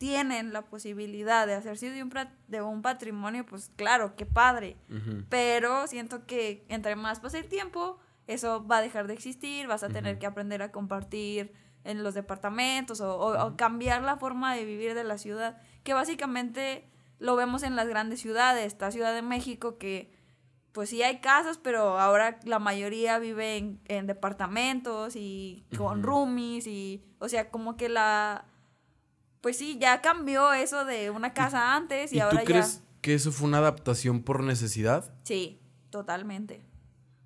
tienen la posibilidad de hacerse de un, de un patrimonio, pues claro, qué padre. Pero siento que entre más pase el tiempo, eso va a dejar de existir, vas a tener que aprender a compartir en los departamentos o, cambiar la forma de vivir de la ciudad, que básicamente lo vemos en las grandes ciudades, esta Ciudad de México que pues sí hay casas, pero ahora la mayoría vive en, departamentos y con roomies y, o sea, como que la pues sí, ya cambió eso de una casa antes y, ¿y ahora tú crees que eso fue una adaptación por necesidad? Sí, totalmente.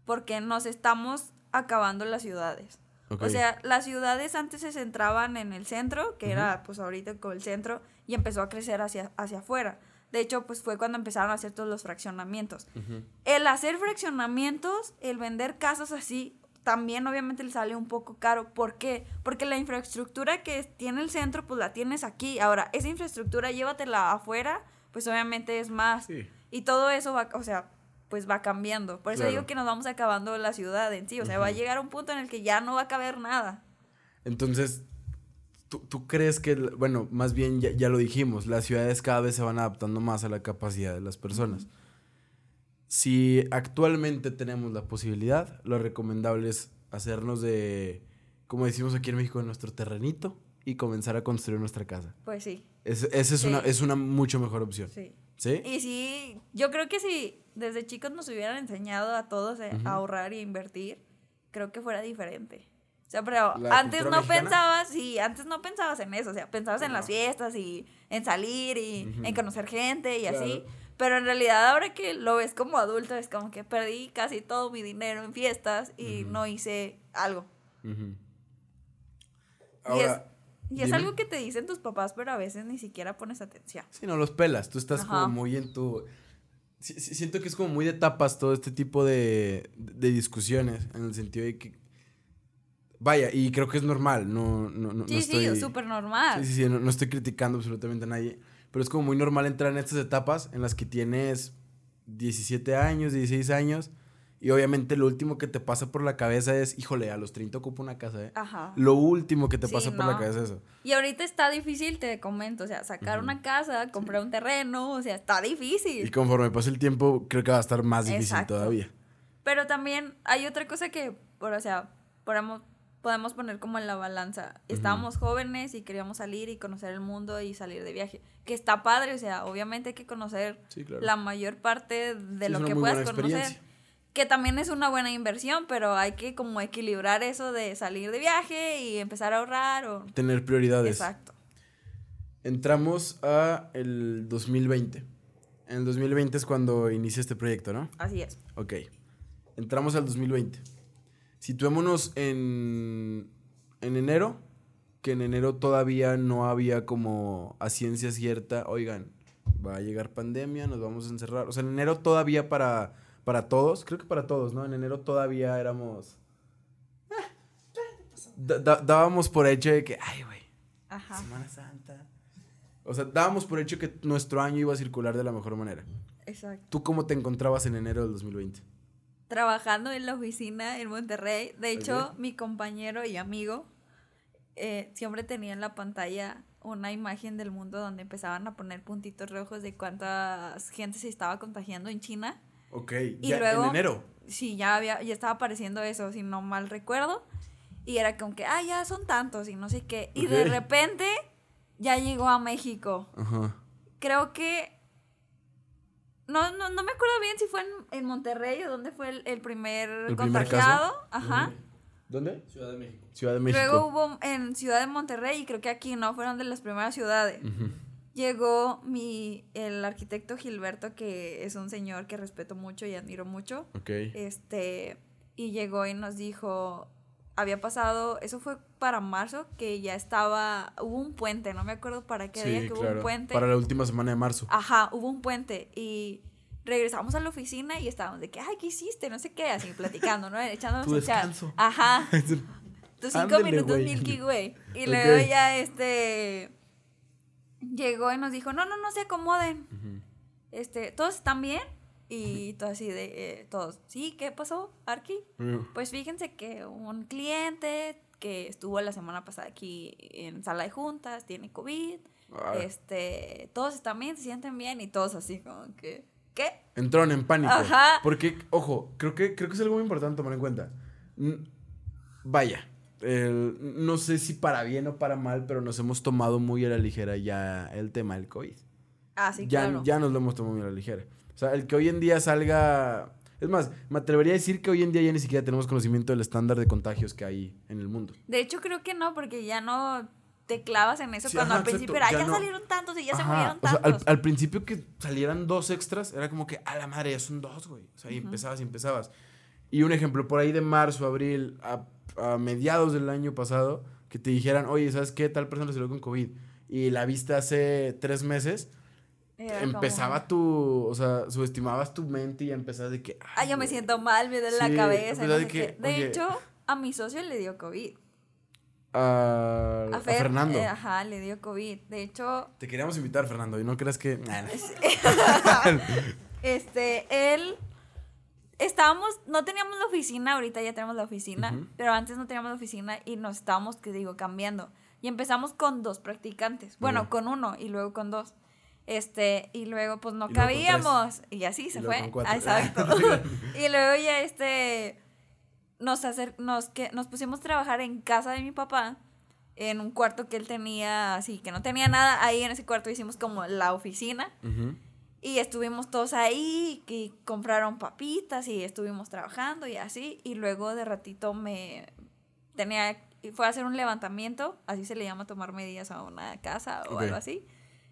Porque nos estamos acabando las ciudades. O sea, las ciudades antes se centraban en el centro, que era pues ahorita con el centro, y empezó a crecer hacia, hacia afuera. De hecho, pues fue cuando empezaron a hacer todos los fraccionamientos. El hacer fraccionamientos, el vender casas así, también obviamente le sale un poco caro. ¿Por qué? Porque la infraestructura que tiene el centro, pues la tienes aquí. Ahora, esa infraestructura llévatela afuera, pues obviamente es más. Y todo eso va, o sea, pues va cambiando. Por eso digo que nos vamos acabando la ciudad en sí. O sea, va a llegar un punto en el que ya no va a caber nada. Entonces, ¿tú, crees que, bueno, más bien ya, lo dijimos, las ciudades cada vez se van adaptando más a la capacidad de las personas? Si actualmente tenemos la posibilidad, lo recomendable es hacernos de, como decimos aquí en México, de nuestro terrenito y comenzar a construir nuestra casa. Pues sí. esa es, una, es una mucho mejor opción. Sí. ¿Sí? Y sí, yo creo que si desde chicos nos hubieran enseñado a todos a ahorrar y invertir, creo que fuera diferente. O sea, pero antes no pensabas, sí, antes no pensabas en eso, o sea, pensabas en las fiestas y en salir y en conocer gente y así. Pero en realidad ahora que lo ves como adulto es como que perdí casi todo mi dinero en fiestas y no hice algo. y es, algo que te dicen tus papás, pero a veces ni siquiera pones atención. Sí, no los pelas. Tú estás como muy en tu. siento que es como muy de tapas todo este tipo de, de discusiones, en el sentido de que Vaya, y creo que es normal, no, no, no, sí, sí, es súper normal. Sí, sí, sí, no, estoy criticando absolutamente a nadie pero es como muy normal entrar en estas etapas en las que tienes 17 años, 16 años. Y obviamente lo último que te pasa por la cabeza es, híjole, a los 30 ocupo una casa, ¿eh? Ajá. Lo último que te pasa por la cabeza es eso. Y ahorita está difícil, te comento, o sea, sacar una casa, comprar un terreno, o sea, está difícil. Y conforme pase el tiempo, creo que va a estar más difícil todavía. Pero también hay otra cosa que, por, o sea, podemos, podemos poner como en la balanza. Estábamos jóvenes y queríamos salir y conocer el mundo y salir de viaje. Que está padre, o sea, obviamente hay que conocer la mayor parte de lo que puedas conocer. Que también es una buena inversión, pero hay que como equilibrar eso de salir de viaje y empezar a ahorrar o... Tener prioridades. Exacto. Entramos a el 2020. En el 2020 es cuando inicia este proyecto, ¿no? Así es. Ok. Entramos al 2020 situémonos en, en enero, que en enero todavía no había como a ciencia cierta, oigan, va a llegar pandemia, nos vamos a encerrar. O sea, en enero todavía para, para todos, creo que para todos, ¿no? En enero todavía éramos... dábamos por hecho de que, ay, güey, Semana Santa. O sea, dábamos por hecho que nuestro año iba a circular de la mejor manera. Exacto. ¿Tú cómo te encontrabas en enero del 2020? Trabajando en la oficina en Monterrey. De hecho, mi compañero y amigo eh, siempre tenía en la pantalla una imagen del mundo donde empezaban a poner puntitos rojos de cuánta gente se estaba contagiando en China. Ok, y ya luego, en enero. Sí, ya, había, ya estaba apareciendo eso, si no mal recuerdo. Y era como que, ah, ya son tantos y no sé qué. Y de repente ya llegó a México. Ajá. Creo que no, no, no me acuerdo bien si fue en, en Monterrey o dónde fue el, primer contagiado. Ajá. ¿Dónde? Ciudad de México. Ciudad de México. Luego hubo en Ciudad de Monterrey y creo que aquí no fueron de las primeras ciudades. Llegó mi, el arquitecto Gilberto, que es un señor que respeto mucho y admiro mucho. Ok. Este, y llegó y nos dijo, había pasado, eso fue para marzo, que ya estaba, hubo un puente, no me acuerdo para qué día que hubo un puente. Para la última semana de marzo. Ajá, hubo un puente y regresamos a la oficina y estábamos de que, ay, ¿qué hiciste? No sé qué, así platicando, ¿no? Echándonos tu descanso. Ajá. Tus cinco minutos Milky Way. Y luego ya este llegó y nos dijo, no, no, no se acomoden. Este, ¿todos están bien? Y todo así de eh, todos, sí, ¿qué pasó, Arki? Pues fíjense que un cliente que estuvo la semana pasada aquí en sala de juntas tiene COVID. Este, todos están bien, se sienten bien y todos así como que ¿qué? Entraron en pánico. Ajá. Porque ojo, creo que creo que es algo muy importante tomar en cuenta. Vaya, no sé si para bien o para mal, pero nos hemos tomado muy a la ligera ya el tema del COVID. Ah, sí, ya, claro. Ya nos lo hemos tomado muy a la ligera. O sea, el que hoy en día salga... Es más, me atrevería a decir que hoy en día ya ni siquiera tenemos conocimiento del estándar de contagios que hay en el mundo. De hecho, creo que no, porque ya no te clavas en eso cuando al principio era, ya, salieron tantos y ya se murieron tantos. O sea, al, principio que salieran dos extras, era como que, a la madre, ya son dos, güey. O sea, y empezabas y empezabas. Y un ejemplo, por ahí de marzo, abril, a, a, mediados del año pasado, que te dijeran, oye, ¿sabes qué? Tal persona salió con COVID. Y la viste hace tres meses empezaba tu, o sea, subestimabas tu mente y empezabas de que... Ay, yo me siento mal, me duele la cabeza. de, hecho, a mi socio le dio COVID. A, Fernando. Eh, ajá, le dio COVID. De hecho... Te queríamos invitar, Fernando, y no creas que... este, él... Estábamos, no teníamos la oficina, ahorita ya tenemos la oficina, pero antes no teníamos la oficina y nos estábamos, que digo, cambiando. Y empezamos con dos practicantes. Bueno, con uno y luego con dos. Este, y luego pues no cabíamos. Y así se fue. exacto. y luego ya este nos hacer, nos que nos pusimos a trabajar en casa de mi papá en un cuarto que él tenía así que no tenía nada ahí en ese cuarto. Hicimos como la oficina. Y estuvimos todos ahí y compraron papitas y estuvimos trabajando y así. Y luego de ratito me tenía fue a hacer un levantamiento así se le llama tomar medidas a una casa o algo así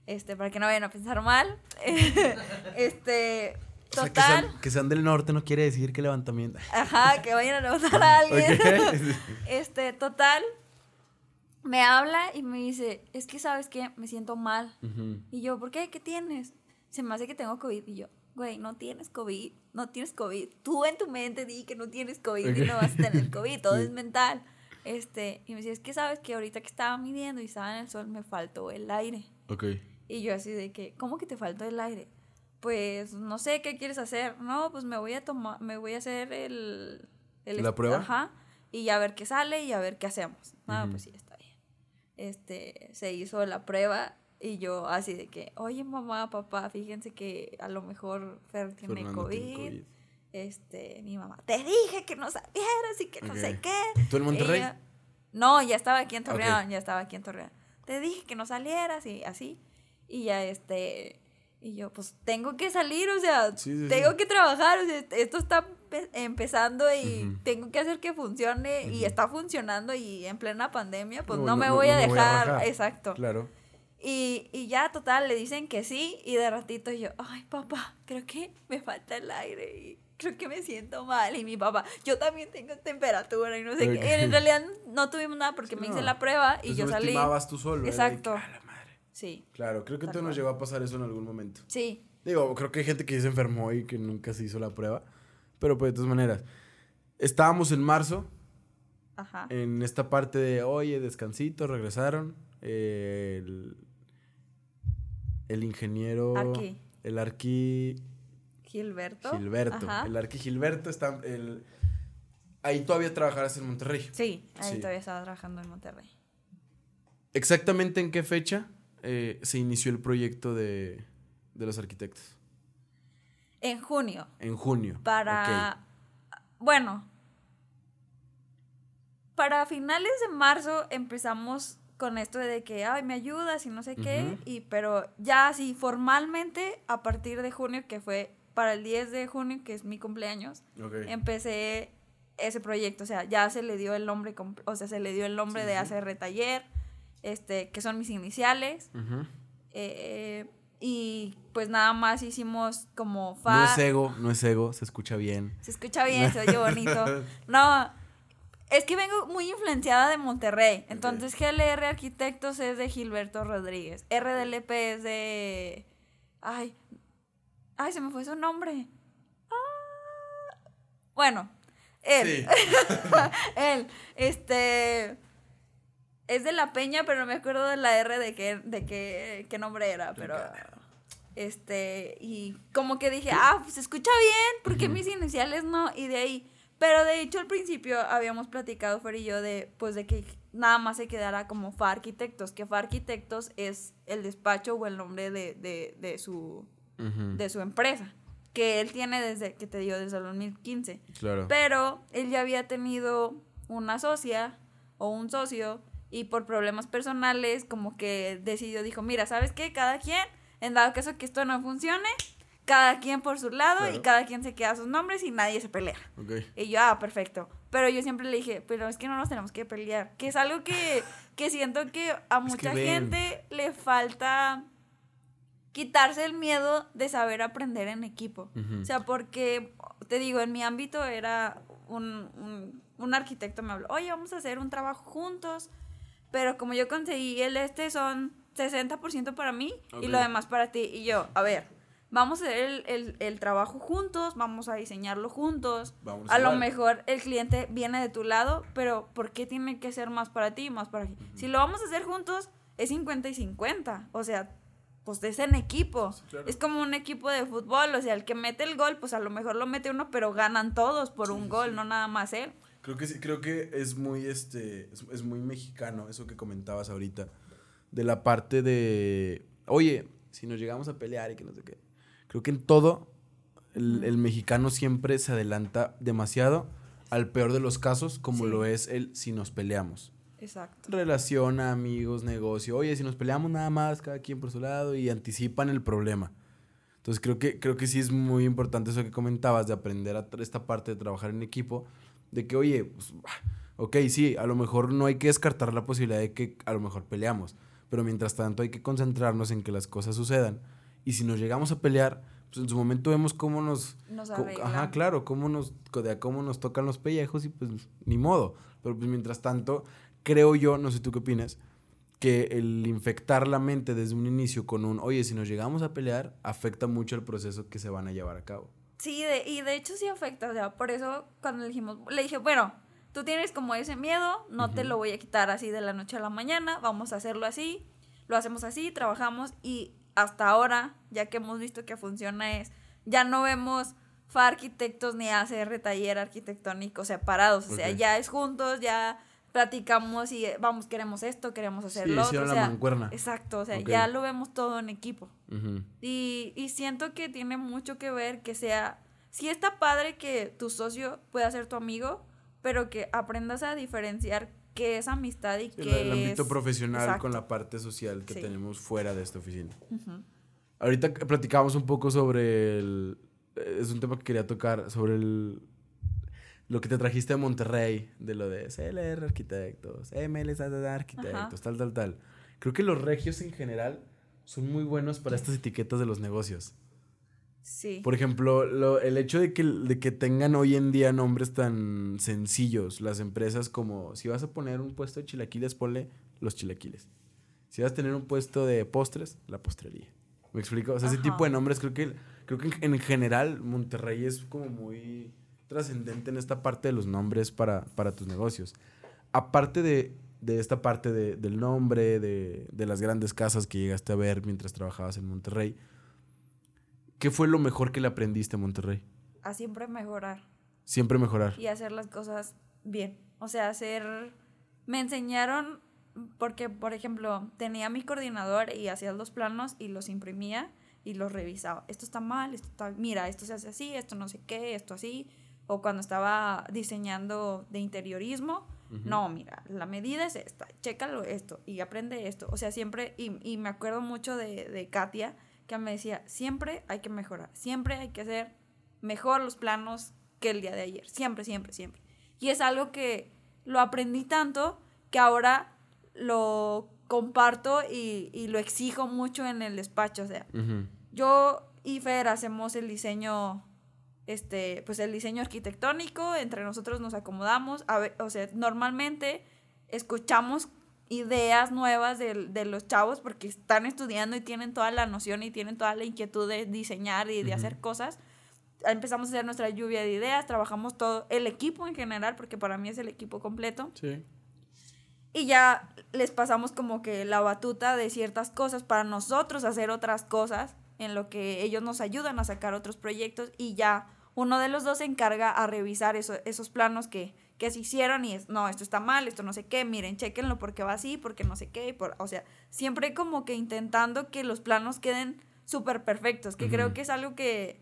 este, para que no vayan a pensar mal. este, total. que, sean, del norte no quiere decir que levantamiento. Ajá, que vayan a levantar a alguien. este, total. Me habla y me dice, es que sabes que me siento mal. Y yo, ¿por qué? ¿Qué tienes? Se me hace que tengo COVID. Y yo, güey, no tienes COVID, no tienes COVID. Tú en tu mente di que no tienes COVID y no vas a tener COVID, todo es mental. Este, y me dice, es que sabes que ahorita que estaba midiendo y estaba en el sol me faltó el aire. Ok. Y yo así de que, ¿cómo que te faltó el aire? Pues no sé qué quieres hacer. No, pues me voy a tomar, me voy a hacer el, la prueba. Ajá. Y a ver qué sale y a ver qué hacemos. Ah, pues sí, está bien. Este, se hizo la prueba y yo así de que, oye mamá, papá, fíjense que a lo mejor Fer tiene COVID. Este, mi mamá, te dije que no sabieras y que no sé qué. ¿Tú en Monterrey? no, ya estaba aquí en Torreón, ya estaba aquí en Torreón. Te dije que no salieras y así. Y ya este, y yo pues tengo que salir, o sea, tengo que trabajar, o sea, esto está empezando y tengo que hacer que funcione y está funcionando y en plena pandemia, pues no, me voy a dejar, exacto. Claro. Y, y ya, total, le dicen que sí y de ratito yo, ay papá, creo que me falta el aire y creo que me siento mal. Y mi papá, yo también tengo temperatura y no sé qué. en realidad no tuvimos nada porque me hice la prueba y yo salí. tú solo. Exacto. Sí. Claro, creo que tú nos llegó a pasar eso en algún momento. Sí. Digo, creo que hay gente que se enfermó y que nunca se hizo la prueba. Pero pues de todas maneras. Estábamos en marzo. Ajá. En esta parte de, oye, descansito, regresaron. el, el ingeniero. Arqui. El arqui. Gilberto. Gilberto. El arqui Gilberto está. El, ahí todavía trabajarás en Monterrey. Sí, ahí todavía estaba trabajando en Monterrey. ¿Exactamente en qué fecha eh, se inició el proyecto de, los arquitectos? En junio. En junio. Para. Bueno. Para finales de marzo empezamos con esto de que, ay, me ayudas y no sé qué. Y, pero ya así, formalmente, a partir de junio, que fue para el 10 de junio, que es mi cumpleaños, empecé ese proyecto. O sea, ya se le dio el nombre, o sea, se le dio el nombre de ACR Taller este, que son mis iniciales. Eh, y pues nada más hicimos como fa. No es ego, no es ego, se escucha bien. Se escucha bien, se oye bonito. No, Es que vengo muy influenciada de Monterrey. Entonces, GLR Arquitectos es de Gilberto Rodríguez. RDLP es de. Ay. Ay, se me fue su nombre. Ah. Bueno, él. él. Este. Es de la Peña, pero no me acuerdo de la R de qué, de qué, qué nombre era, pero. Este. Y como que dije, ah, pues se escucha bien, porque mis iniciales no? Y de ahí. Pero de hecho al principio habíamos platicado Fer y yo de pues de que nada más se quedara como FA Arquitectos, que FA Arquitectos es el despacho o el nombre de, de, de su de su empresa, que él tiene desde que te digo desde el 2015. Claro. Pero él ya había tenido una socia o un socio y por problemas personales como que decidió dijo, "Mira, ¿sabes qué? Cada quien en dado caso que esto no funcione, cada quien por su lado y cada quien se queda sus nombres y nadie se pelea. Y yo, ah, perfecto. Pero yo siempre le dije, pero es que no nos tenemos que pelear. Que es algo que, que siento que a mucha gente le falta quitarse el miedo de saber aprender en equipo. O sea, porque, te digo, en mi ámbito era un, un, un arquitecto me habló, oye, vamos a hacer un trabajo juntos. Pero como yo conseguí el este, son 60% para mí y lo demás para ti. Y yo, a ver vamos a hacer el, trabajo juntos, vamos a diseñarlo juntos. a, lo mejor el cliente viene de tu lado, pero ¿por qué tiene que ser más para ti y más para ti? Si lo vamos a hacer juntos, es 50 y 50. O sea, pues es en equipo. Es como un equipo de fútbol. O sea, el que mete el gol, pues a lo mejor lo mete uno, pero ganan todos por un gol, no nada más él. Creo que sí, creo que es muy, este, es muy mexicano eso que comentabas ahorita. De la parte de, oye, si nos llegamos a pelear y que no sé qué Creo que en todo el, mexicano siempre se adelanta demasiado al peor de los casos, como lo es el si nos peleamos. Exacto. Relación, amigos, negocio. Oye, si nos peleamos nada más, cada quien por su lado y anticipan el problema. Entonces creo que, creo que sí es muy importante eso que comentabas, de aprender a esta parte de trabajar en equipo, de que, oye, pues, ok, sí, a lo mejor no hay que descartar la posibilidad de que a lo mejor peleamos, pero mientras tanto hay que concentrarnos en que las cosas sucedan y si nos llegamos a pelear, pues en su momento vemos cómo nos... nos ajá, claro, cómo nos, cómo nos tocan los pellejos y pues ni modo. Pero pues mientras tanto, creo yo, no sé tú qué opinas, que el infectar la mente desde un inicio con un, oye, si nos llegamos a pelear, afecta mucho el proceso que se van a llevar a cabo. Sí, de, y de hecho sí afecta, o sea, por eso cuando le dijimos, le dije, bueno, tú tienes como ese miedo, no te lo voy a quitar así de la noche a la mañana, vamos a hacerlo así, lo hacemos así, trabajamos y hasta ahora, ya que hemos visto que funciona, es ya no vemos FA Arquitectos ni ACR Taller Arquitectónico separados. O sea, ya es juntos, ya platicamos y vamos, queremos esto, queremos hacerlo. Sí, o sea, la mancuerna. Exacto, o sea, ya lo vemos todo en equipo. y, y siento que tiene mucho que ver que sea. Sí está padre que tu socio pueda ser tu amigo, pero que aprendas a diferenciar que es amistad y que el ámbito profesional con la parte social que tenemos fuera de esta oficina. Ahorita platicábamos un poco sobre el... Es un tema que quería tocar, sobre el... Lo que te trajiste de Monterrey, de lo de CLR Arquitectos, MLS Arquitectos, tal, tal, tal. Creo que los regios en general son muy buenos para estas etiquetas de los negocios. Sí. Por ejemplo, el hecho de que, de que tengan hoy en día nombres tan sencillos, las empresas como, si vas a poner un puesto de chilaquiles, ponle los chilaquiles. Si vas a tener un puesto de postres, la postrería. ¿Me explico? O sea, ese tipo de nombres creo que, creo que en general Monterrey es como muy trascendente en esta parte de los nombres para, para tus negocios. Aparte de, de esta parte de, del nombre, de, de las grandes casas que llegaste a ver mientras trabajabas en Monterrey, ¿Qué fue lo mejor que le aprendiste a Monterrey? A siempre mejorar. Siempre mejorar. Y hacer las cosas bien. O sea, hacer... Me enseñaron, porque, por ejemplo, tenía mi coordinador y hacía los planos y los imprimía y los revisaba. Esto está mal, esto está... Mira, esto se hace así, esto no sé qué, esto así. O cuando estaba diseñando de interiorismo, no, mira, la medida es esta, chécalo esto y aprende esto. O sea, siempre, y, y me acuerdo mucho de, de Katia, que me decía, siempre hay que mejorar, siempre hay que hacer mejor los planos que el día de ayer, siempre, siempre, siempre. Y es algo que lo aprendí tanto que ahora lo comparto y, lo exijo mucho en el despacho. O sea, yo y Fer hacemos el diseño este, pues el diseño arquitectónico, entre nosotros nos acomodamos, o sea, normalmente escuchamos ideas nuevas de, de, los chavos porque están estudiando y tienen toda la noción y tienen toda la inquietud de diseñar y de hacer cosas. Empezamos a hacer nuestra lluvia de ideas, trabajamos todo, el equipo en general, porque para mí es el equipo completo. Sí. Y ya les pasamos como que la batuta de ciertas cosas para nosotros hacer otras cosas en lo que ellos nos ayudan a sacar otros proyectos y ya uno de los dos se encarga a revisar esos planos que, que se hicieron y es, no, esto está mal, esto no sé qué, miren, chequenlo porque va así, porque no sé qué, por, o sea, siempre como que intentando que los planos queden súper perfectos, que creo que es algo que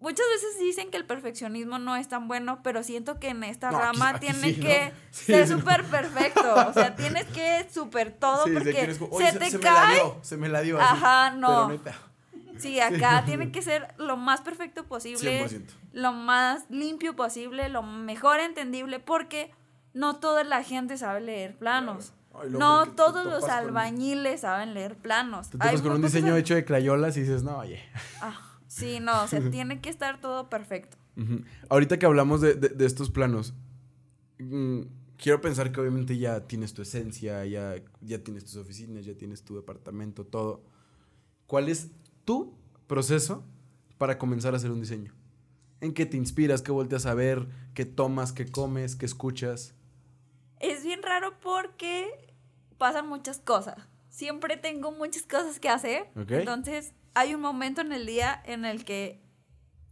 muchas veces dicen que el perfeccionismo no es tan bueno, pero siento que en esta rama tiene que ser súper perfecto. O sea, tienes que súper todo porque se, te cae. Me la dio, se me la dio. Ajá, no. Sí, acá tiene que ser lo más perfecto posible, lo más limpio posible, lo mejor entendible, porque no toda la gente sabe leer planos. no todos los albañiles saben leer planos. Te topas con un diseño hecho de crayolas y dices, no, oye. Ah, sí, no, o sea, tiene que estar todo perfecto. Ahorita que hablamos de, de, estos planos, mm, quiero pensar que obviamente ya tienes tu esencia, ya, ya tienes tus oficinas, ya tienes tu departamento, todo. ¿Cuál es tu proceso para comenzar a hacer un diseño? ¿En qué te inspiras? ¿Qué volteas a ver? ¿Qué tomas? ¿Qué comes? ¿Qué escuchas? Es bien raro porque pasan muchas cosas. Siempre tengo muchas cosas que hacer. Entonces, hay un momento en el día en el que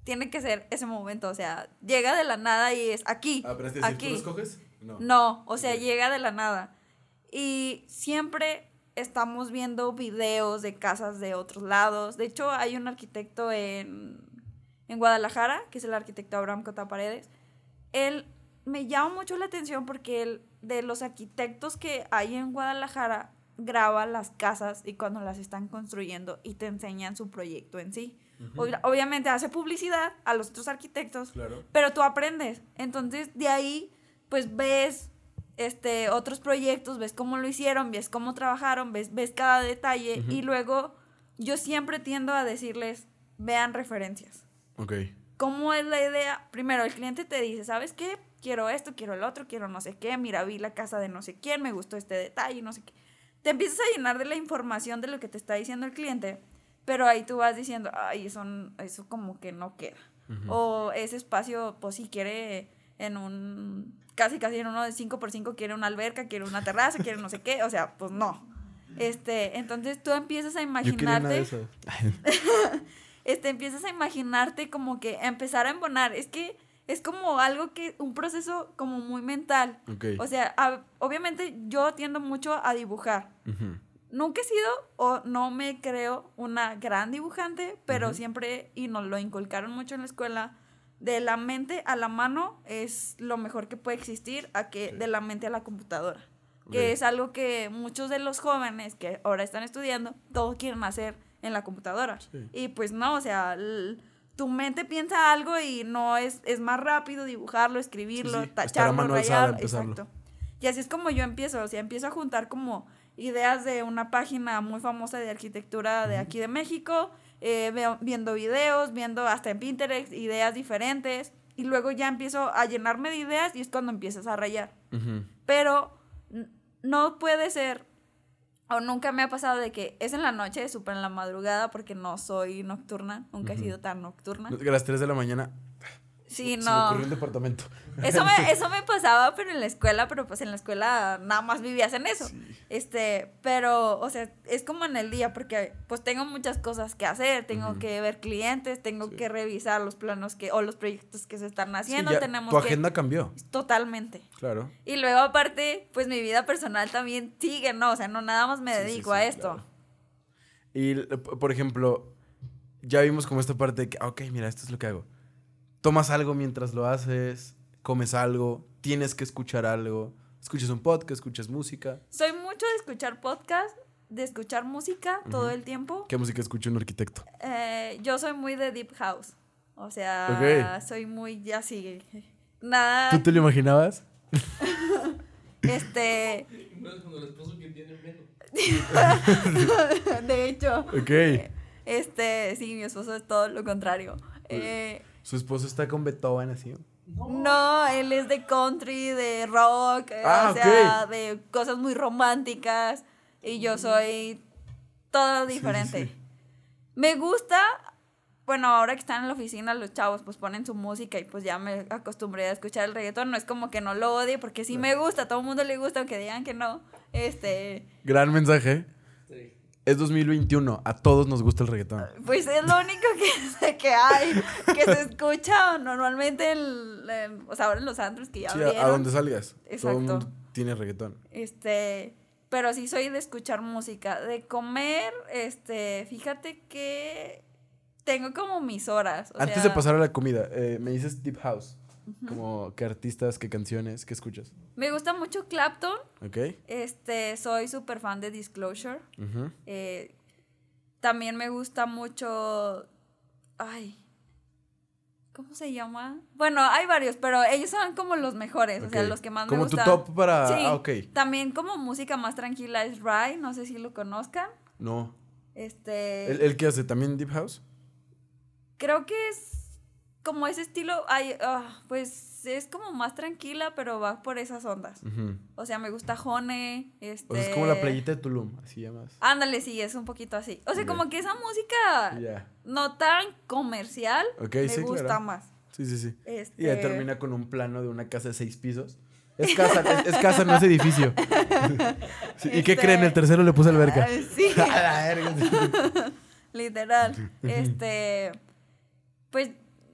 tiene que ser ese momento. O sea, llega de la nada y es aquí. Ah, pero aquí. ¿tú lo escoges? No. No, o sea, llega de la nada. Y siempre estamos viendo videos de casas de otros lados. De hecho, hay un arquitecto en, en Guadalajara, que es el arquitecto Abraham Cota Paredes. Él me llama mucho la atención porque él, de los arquitectos que hay en Guadalajara, graba las casas y cuando las están construyendo y te enseñan su proyecto en sí. Obviamente hace publicidad a los otros arquitectos, pero tú aprendes. Entonces, de ahí, pues ves este, otros proyectos, ves cómo lo hicieron, ves cómo trabajaron, ves, ves cada detalle y luego yo siempre tiendo a decirles, vean referencias. Ok. ¿Cómo es la idea? Primero, el cliente te dice, ¿sabes qué? Quiero esto, quiero el otro, quiero no sé qué, mira, vi la casa de no sé quién, me gustó este detalle, no sé qué. Te empiezas a llenar de la información de lo que te está diciendo el cliente, pero ahí tú vas diciendo, ay, eso, eso como que no queda. O ese espacio, pues si quiere en un casi casi en uno de 5 por 5 quiere una alberca, quiere una terraza, quiere no sé qué, o sea, pues no. Este, entonces tú empiezas a imaginarte este empiezas a imaginarte como que empezar a embonar, es que es como algo que un proceso como muy mental. O sea, obviamente yo tiendo mucho a dibujar. Nunca he sido o no me creo una gran dibujante, pero siempre, y nos lo inculcaron mucho en la escuela, de la mente a la mano es lo mejor que puede existir a que de la mente a la computadora. Que es algo que muchos de los jóvenes que ahora están estudiando, todos quieren hacer en la computadora. Y pues no, o sea, tu mente piensa algo y no es, es más rápido dibujarlo, escribirlo, tacharlo, rayarlo. Exacto. Y así es como yo empiezo, o sea, empiezo a juntar como ideas de una página muy famosa de arquitectura de aquí de México eh, viendo videos, viendo hasta en Pinterest ideas diferentes y luego ya empiezo a llenarme de ideas y es cuando empiezas a rayar. Pero no puede ser, o nunca me ha pasado de que es en la noche, súper en la madrugada, porque no soy nocturna, nunca he sido tan nocturna. A las 3 de la mañana Sí, no. Se me departamento. Eso me, eso me pasaba, pero en la escuela, pero pues en la escuela nada más vivías en eso. Este, pero, o sea, es como en el día, porque pues tengo muchas cosas que hacer, tengo que ver clientes, tengo que revisar los planos que, o los proyectos que se están haciendo. Tenemos tu agenda cambió. Totalmente. Claro. Y luego aparte, pues mi vida personal también sigue, ¿no? O sea, no nada más me dedico a esto. Y, por ejemplo, ya vimos como esta parte de que, ok, mira, esto es lo que hago tomas algo mientras lo haces, comes algo, tienes que escuchar algo, escuchas un podcast, escuchas música. Soy mucho de escuchar podcast, de escuchar música todo el tiempo. ¿Qué música escucha un arquitecto? Eh, yo soy muy de deep house. O sea, soy muy así. Nada. ¿Tú te lo imaginabas? este. No es cuando el esposo que tiene menos. de hecho. Ok. Este, sí, mi esposo es todo lo contrario. Eh, Su esposo está con Beethoven así. No, él es de country, de rock, eh, Ah, o sea, de cosas muy románticas. Y yo soy todo diferente. sí. Me gusta, bueno, ahora que están en la oficina, los chavos pues ponen su música y pues ya me acostumbré a escuchar el reggaetón. No es como que no lo odie, porque sí me gusta, a todo el mundo le gusta, aunque digan que no. Este, Gran mensaje. Sí. Es 2021. A todos nos gusta el reggaetón. pues es lo único que que hay, que se escucha normalmente, en, en- o sea, ahora en los antros que ya Sí, a, abrieron. a donde salgas. Todo el Exacto. mundo tiene reggaetón. Este, pero sí soy de escuchar música. De comer, este, fíjate que tengo como mis horas. o Antes sea, de pasar a la comida, eh, me dices Deep House. Como qué artistas, qué canciones, qué escuchas. Me gusta mucho Clapton. ¿Ok? Este, soy súper fan de Disclosure. Eh, también me gusta mucho. Ay. ¿Cómo se llama? Bueno, hay varios, pero ellos son como los mejores, o sea, los que más Como me tu gustan. top para- Sí, ah, ok. También como música más tranquila es Rai, no sé si lo conozcan. No. Este. ¿El, el qué hace? ¿También Deep House? Creo que es como ese estilo, ay, ah, pues es como más tranquila, pero va por esas ondas. O sea, me gusta Jone, este... O sea, es como la playita de Tulum, así llamas. Ándale, sí, es un poquito así. O sea, como que esa música Ya. no tan comercial Ok, me sí, gusta claro. más. Sí, sí, sí. Este... Y ya termina con un plano de una casa de seis pisos. Es casa, es, es casa, no es edificio. Sí, ¿Y qué Este- creen? El tercero le puse alberca. Sí, A la verga. literal. Este, pues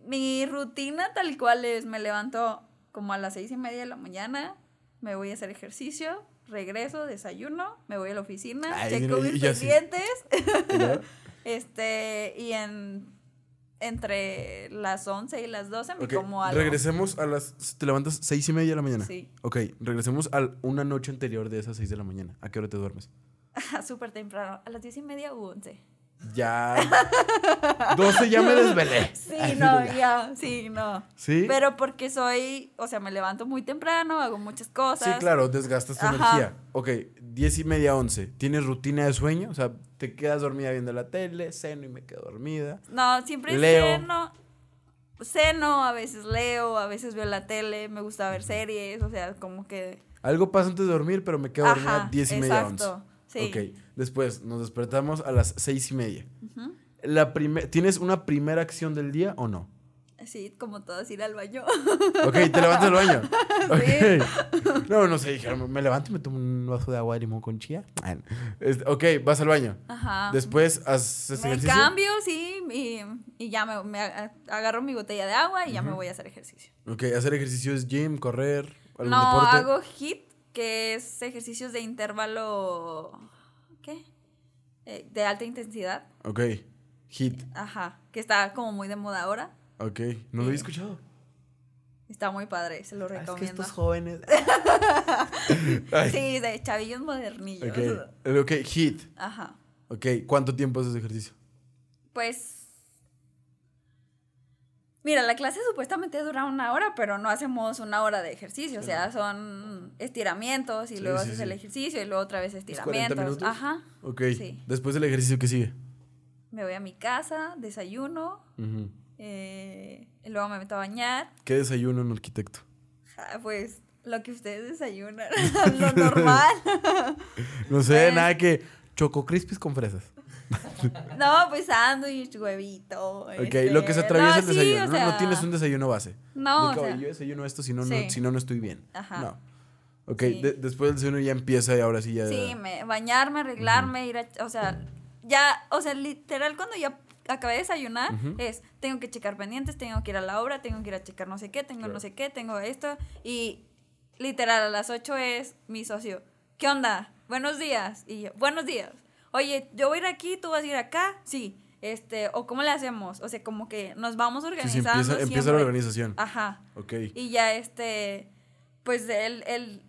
mi rutina tal cual es, me levanto como a las seis y media de la mañana, me voy a hacer ejercicio, regreso, desayuno, me voy a la oficina, Ay, checo mis pendientes, este, y en entre las 11 y las 12 me como algo. regresemos a las... Te levantas seis y media de la mañana. Sí. Ok, regresemos a una noche anterior de esas seis de la mañana. ¿A qué hora te duermes? Súper temprano, a las 10 y media u 11. Ya. 12 ya me desvelé. Sí, Ay, no, ya. ya, sí, no. ¿Sí? Pero porque soy, o sea, me levanto muy temprano, hago muchas cosas. Sí, claro, desgastas tu Ajá. energía. Ok, 10 y media, 11. ¿Tienes rutina de sueño? O sea, te quedas dormida viendo la tele, ceno y me quedo dormida. No, siempre Leo. ceno. Ceno, a veces leo, a veces veo la tele, me gusta ver series, o sea, como que... Algo pasa antes de dormir, pero me quedo dormida Ajá, 10 y media, exacto, 11. Sí. Ok, después nos despertamos a las 6 y media. La prime- ¿Tienes una primera acción del día o no? Sí, como todos ir al baño. Ok, te levantas del baño. Ok. No, no sé, dije, me levanto y me tomo un vaso de agua de limón con chía. Ok, vas al baño. Ajá. Después haces me ejercicio. cambio, sí, y, y ya me, agarro mi botella de agua y ya me voy a hacer ejercicio. Ok, hacer ejercicio es gym, correr, algún No, deporte. hago HIIT, que es ejercicios de intervalo. ¿Qué? Eh, de alta intensidad. Ok, hit. Ajá. Que está como muy de moda ahora. Ok, no lo había Sí. escuchado. Está muy padre, se lo Ah, Es que recomiendo. estos jóvenes. Sí, de chavillos modernillos. Ok, eh, ok, hit. Ajá. Ok, ¿cuánto tiempo haces ejercicio? Pues. Mira, la clase supuestamente dura una hora, pero no hacemos una hora de ejercicio. O sea, son estiramientos y Sí, luego sí, haces el ejercicio y luego otra vez 40 estiramientos. minutos? Ajá. Ok, después del ejercicio, ¿qué sigue? Me voy a mi casa, desayuno, Ujú. eh, y luego me meto a bañar. ¿Qué desayuno un arquitecto? Ah, Pues lo que ustedes desayunan, lo normal. No sé, Pues- nada que choco crispies con fresas. No, pues sándwich, huevito. Ok, este, lo que se atraviesa el sí, desayuno. no, no tienes un desayuno base. No, De que, o sea, "Oye, yo desayuno esto, si no, no, si no, no estoy bien. Ajá. No. Ok, Sí. de- después del desayuno ya empieza y ahora sí ya. Sí, me, bañarme, arreglarme, ir a, o sea, ya, o sea, literal cuando ya acabé de desayunar, Ujú. es, tengo que checar pendientes, tengo que ir a la obra, tengo que ir a checar no sé qué, tengo Claro. no sé qué, tengo esto, y literal a las 8 es mi socio, ¿qué onda? Buenos días, y yo, buenos días, oye, yo voy a ir aquí, tú vas a ir acá, sí, este, o cómo le hacemos, o sea, como que nos vamos Sí, sí, organizando empieza, empieza la organización. Ajá, Ok. y ya este, pues el, el,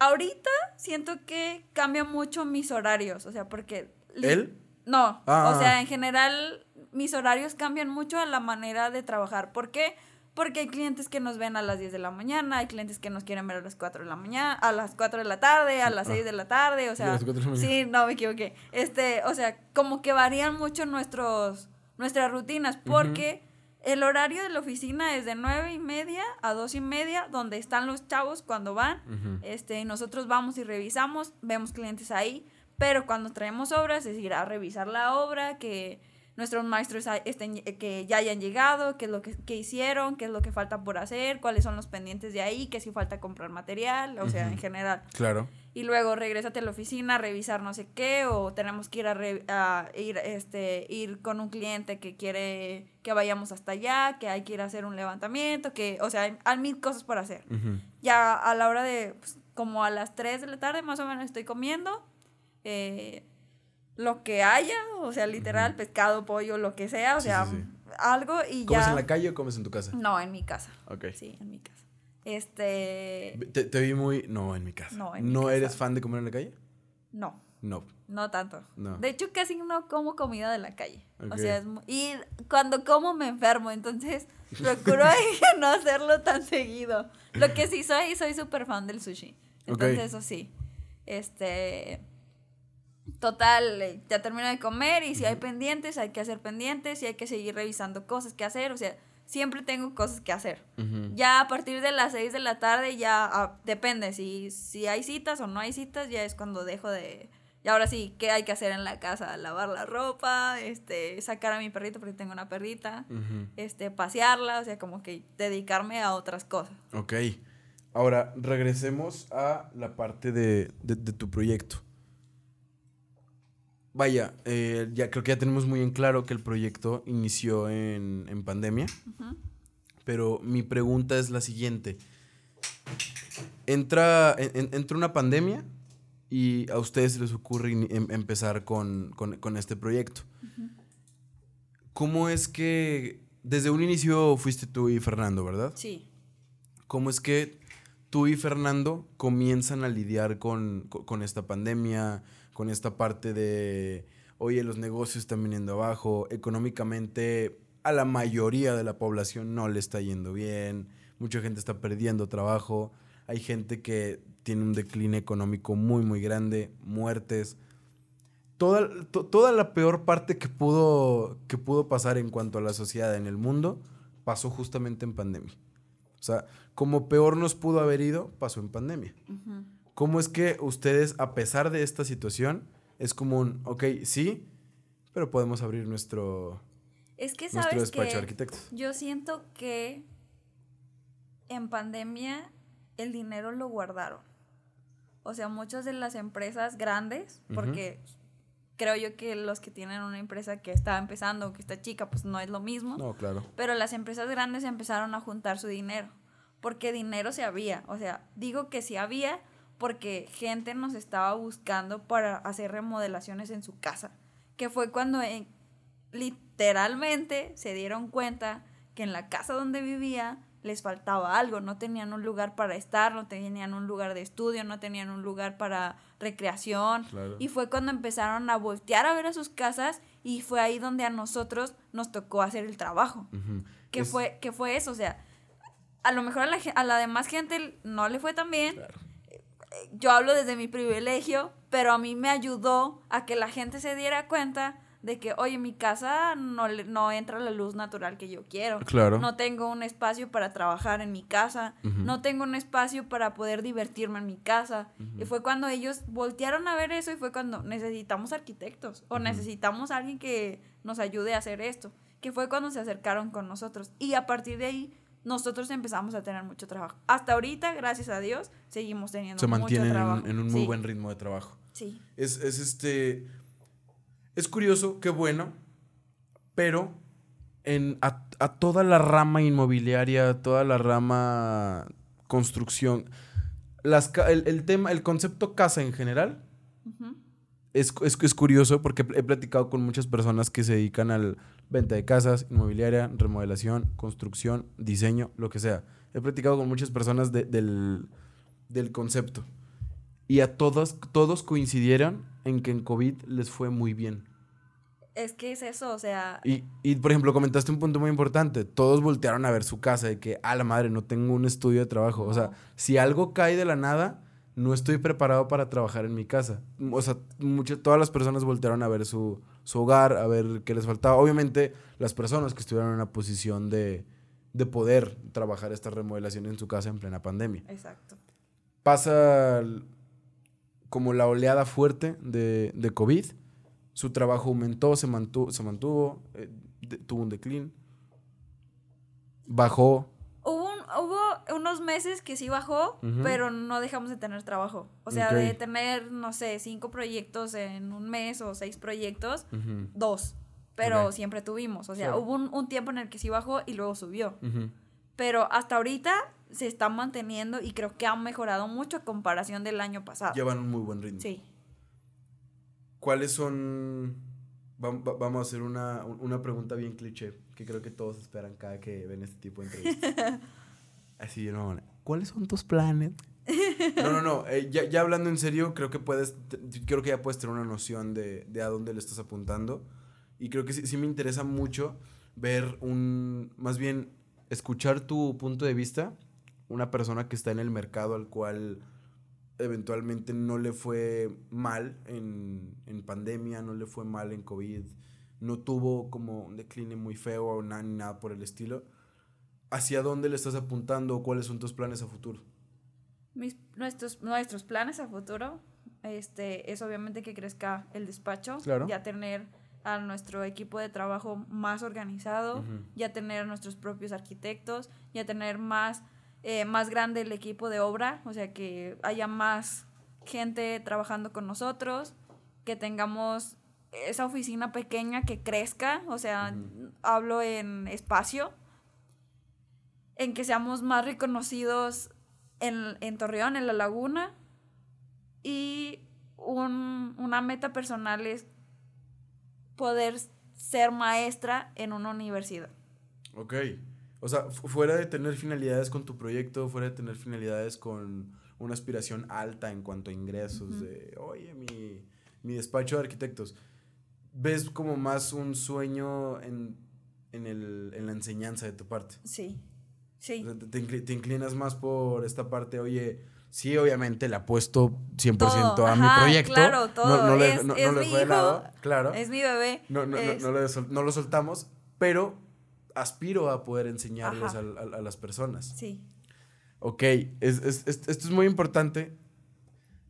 ahorita siento que cambia mucho mis horarios, o sea, porque... ¿Él? No, Ah. o sea, en general mis horarios cambian mucho a la manera de trabajar. ¿Por qué? Porque hay clientes que nos ven a las 10 de la mañana, hay clientes que nos quieren ver a las 4 de la mañana, a las 4 de la tarde, a las Ah. 6 de la tarde, o a sea, las 4 de la mañana. sí, no me equivoqué. Este, o sea, como que varían mucho nuestros nuestras rutinas porque El horario de la oficina es de nueve y media a dos y media, donde están los chavos cuando van. este, nosotros vamos y revisamos, vemos clientes ahí, pero cuando traemos obras, es ir a revisar la obra, que nuestros maestros estén, que ya hayan llegado, qué es lo que, hicieron, qué es lo que falta por hacer, cuáles son los pendientes de ahí, que si falta comprar material, o sea, en general. Claro. Y luego regresate a la oficina, revisar no sé qué, o tenemos que ir a, ir, este, ir con un cliente que quiere que vayamos hasta allá, que hay que ir a hacer un levantamiento, que, o sea, hay, mil cosas por hacer. Ya a la hora de, pues, como a las 3 de la tarde más o menos estoy comiendo. Eh, lo que haya, o sea, literal, pescado, pollo, lo que sea, o sea, algo y ya. ¿Comes en la calle o comes en tu casa? No, en mi casa. Ok. Sí, en mi casa. Este. Te, vi muy. No, en mi casa. No, en ¿No eres fan de comer en la calle? No. No. No tanto. No. De hecho, casi no como comida de la calle. O sea, es y cuando como me enfermo, entonces procuro no hacerlo tan seguido. Lo que sí soy, soy súper fan del sushi. Entonces, eso sí. Este Total, eh, ya termino de comer y si hay pendientes, hay que hacer pendientes y hay que seguir revisando cosas que hacer. O sea, siempre tengo cosas que hacer. Ya a partir de las 6 de la tarde ya ah, depende si, si hay citas o no hay citas, ya es cuando dejo de... Y ahora sí, ¿qué hay que hacer en la casa? Lavar la ropa, este, sacar a mi perrito porque tengo una perrita, este, pasearla, o sea, como que dedicarme a otras cosas. Ok. Ahora, regresemos a la parte de, de tu proyecto. Vaya, eh, ya creo que ya tenemos muy en claro que el proyecto inició en, pandemia. Pero mi pregunta es la siguiente. Entra, entra una pandemia y a ustedes les ocurre em, empezar con, este proyecto. ¿Cómo es que desde un inicio fuiste tú y Fernando, verdad? Sí. ¿Cómo es que tú y Fernando comienzan a lidiar con, con esta pandemia? Con esta parte de, oye, los negocios están viniendo abajo, económicamente a la mayoría de la población no le está yendo bien, mucha gente está perdiendo trabajo, hay gente que tiene un decline económico muy, muy grande, muertes. Toda, toda la peor parte que pudo, que pudo pasar en cuanto a la sociedad en el mundo pasó justamente en pandemia. O sea, como peor nos pudo haber ido, pasó en pandemia. ¿Cómo es que ustedes, a pesar de esta situación, es como un, ok, sí, pero podemos abrir nuestro, es que, ¿sabes despacho de arquitectos? Yo siento que en pandemia el dinero lo guardaron. O sea, muchas de las empresas grandes, porque creo yo que los que tienen una empresa que está empezando, que está chica, pues no es lo mismo. No, claro. Pero las empresas grandes empezaron a juntar su dinero, porque dinero se había. O sea, digo que sí había, porque gente nos estaba buscando para hacer remodelaciones en su casa, que fue cuando literalmente se dieron cuenta que en la casa donde vivía les faltaba algo, no tenían un lugar para estar, no tenían un lugar de estudio, no tenían un lugar para recreación. Y fue cuando empezaron a voltear a ver a sus casas y fue ahí donde a nosotros nos tocó hacer el trabajo. que, fue, que fue eso, o sea, a lo mejor a la, a la demás gente no le fue tan bien, yo hablo desde mi privilegio, pero a mí me ayudó a que la gente se diera cuenta de que, oye, mi casa no, no entra la luz natural que yo quiero. Claro. No tengo un espacio para trabajar en mi casa. No tengo un espacio para poder divertirme en mi casa. Y fue cuando ellos voltearon a ver eso y fue cuando necesitamos arquitectos o necesitamos alguien que nos ayude a hacer esto. Que fue cuando se acercaron con nosotros. Y a partir de ahí nosotros empezamos a tener mucho trabajo. Hasta ahorita, gracias a Dios, seguimos teniendo mucho trabajo. Se en, en un muy buen ritmo de trabajo. Sí. Es, es este. Es curioso, qué bueno, pero en, a, toda la rama inmobiliaria, toda la rama construcción, las, el, tema, el concepto casa en general, es, es, es, curioso porque he platicado con muchas personas que se dedican al venta de casas, inmobiliaria, remodelación, construcción, diseño, lo que sea. He platicado con muchas personas del, concepto. Y a todos, todos coincidieron en que en COVID les fue muy bien. Es que es eso, o sea... Y, y, por ejemplo, comentaste un punto muy importante. Todos voltearon a ver su casa de que, a la madre, no tengo un estudio de trabajo. O sea, si algo cae de la nada, no estoy preparado para trabajar en mi casa. O sea, mucho, todas las personas voltearon a ver su, su hogar, a ver qué les faltaba. Obviamente, las personas que estuvieron en una posición de, de poder trabajar esta remodelación en su casa en plena pandemia. Exacto. Pasa como la oleada fuerte de, de COVID. Su trabajo aumentó, se mantuvo, se mantuvo eh, de- tuvo un declín. Bajó. Hubo, un- hubo unos meses que sí bajó, pero no dejamos de tener trabajo. O sea, de tener, no sé, cinco proyectos en un mes o seis proyectos, dos. Pero siempre tuvimos. O sea, hubo un, un tiempo en el que sí bajó y luego subió. Pero hasta ahorita se está manteniendo y creo que ha mejorado mucho a comparación del año pasado. Llevan un muy buen ritmo. Sí. ¿Cuáles son... vam- va- Vamos a hacer una, una pregunta bien cliché, que creo que todos esperan cada que ven este tipo de entrevistas. Así, nuevo, ¿cuáles son tus planes? No, no, no, eh, ya, ya hablando en serio, creo que puedes, creo que ya puedes tener una noción de, de a dónde le estás apuntando. Y creo que sí, sí me interesa mucho ver un, más bien, escuchar tu punto de vista, una persona que está en el mercado al cual eventualmente no le fue mal en, en pandemia, no le fue mal en COVID, no tuvo como un decline muy feo o na- ni nada por el estilo. ¿Hacia dónde le estás apuntando? ¿Cuáles son tus planes a futuro? Mis, nuestros, nuestros planes a futuro este, es obviamente que crezca el despacho. Claro. Ya tener a nuestro equipo de trabajo más organizado, ya tener nuestros propios arquitectos, ya tener más, eh, más grande el equipo de obra, o sea, que haya más gente trabajando con nosotros, que tengamos esa oficina pequeña que crezca, o sea, hablo en espacio, en que seamos más reconocidos en, en Torreón, en la laguna, y un- una meta personal es poder ser maestra en una universidad. Ok. O sea, fu- fuera de tener finalidades con tu proyecto, fuera de tener finalidades con una aspiración alta en cuanto a ingresos, de, oye, mi, mi despacho de arquitectos, ¿ves como más un sueño en, en, el, en la enseñanza de tu parte? Sí, sí. te, te incli- te inclinas más por esta parte, oye, sí, obviamente le apuesto 100% Todo, a mi proyecto. claro, todo, No, no le, es- no, es no le mi hijo, claro. Es mi bebé. No, no, no, es- sol- no lo soltamos, pero aspiro a poder enseñarles a, las personas. Sí, Ok, es- esto es muy importante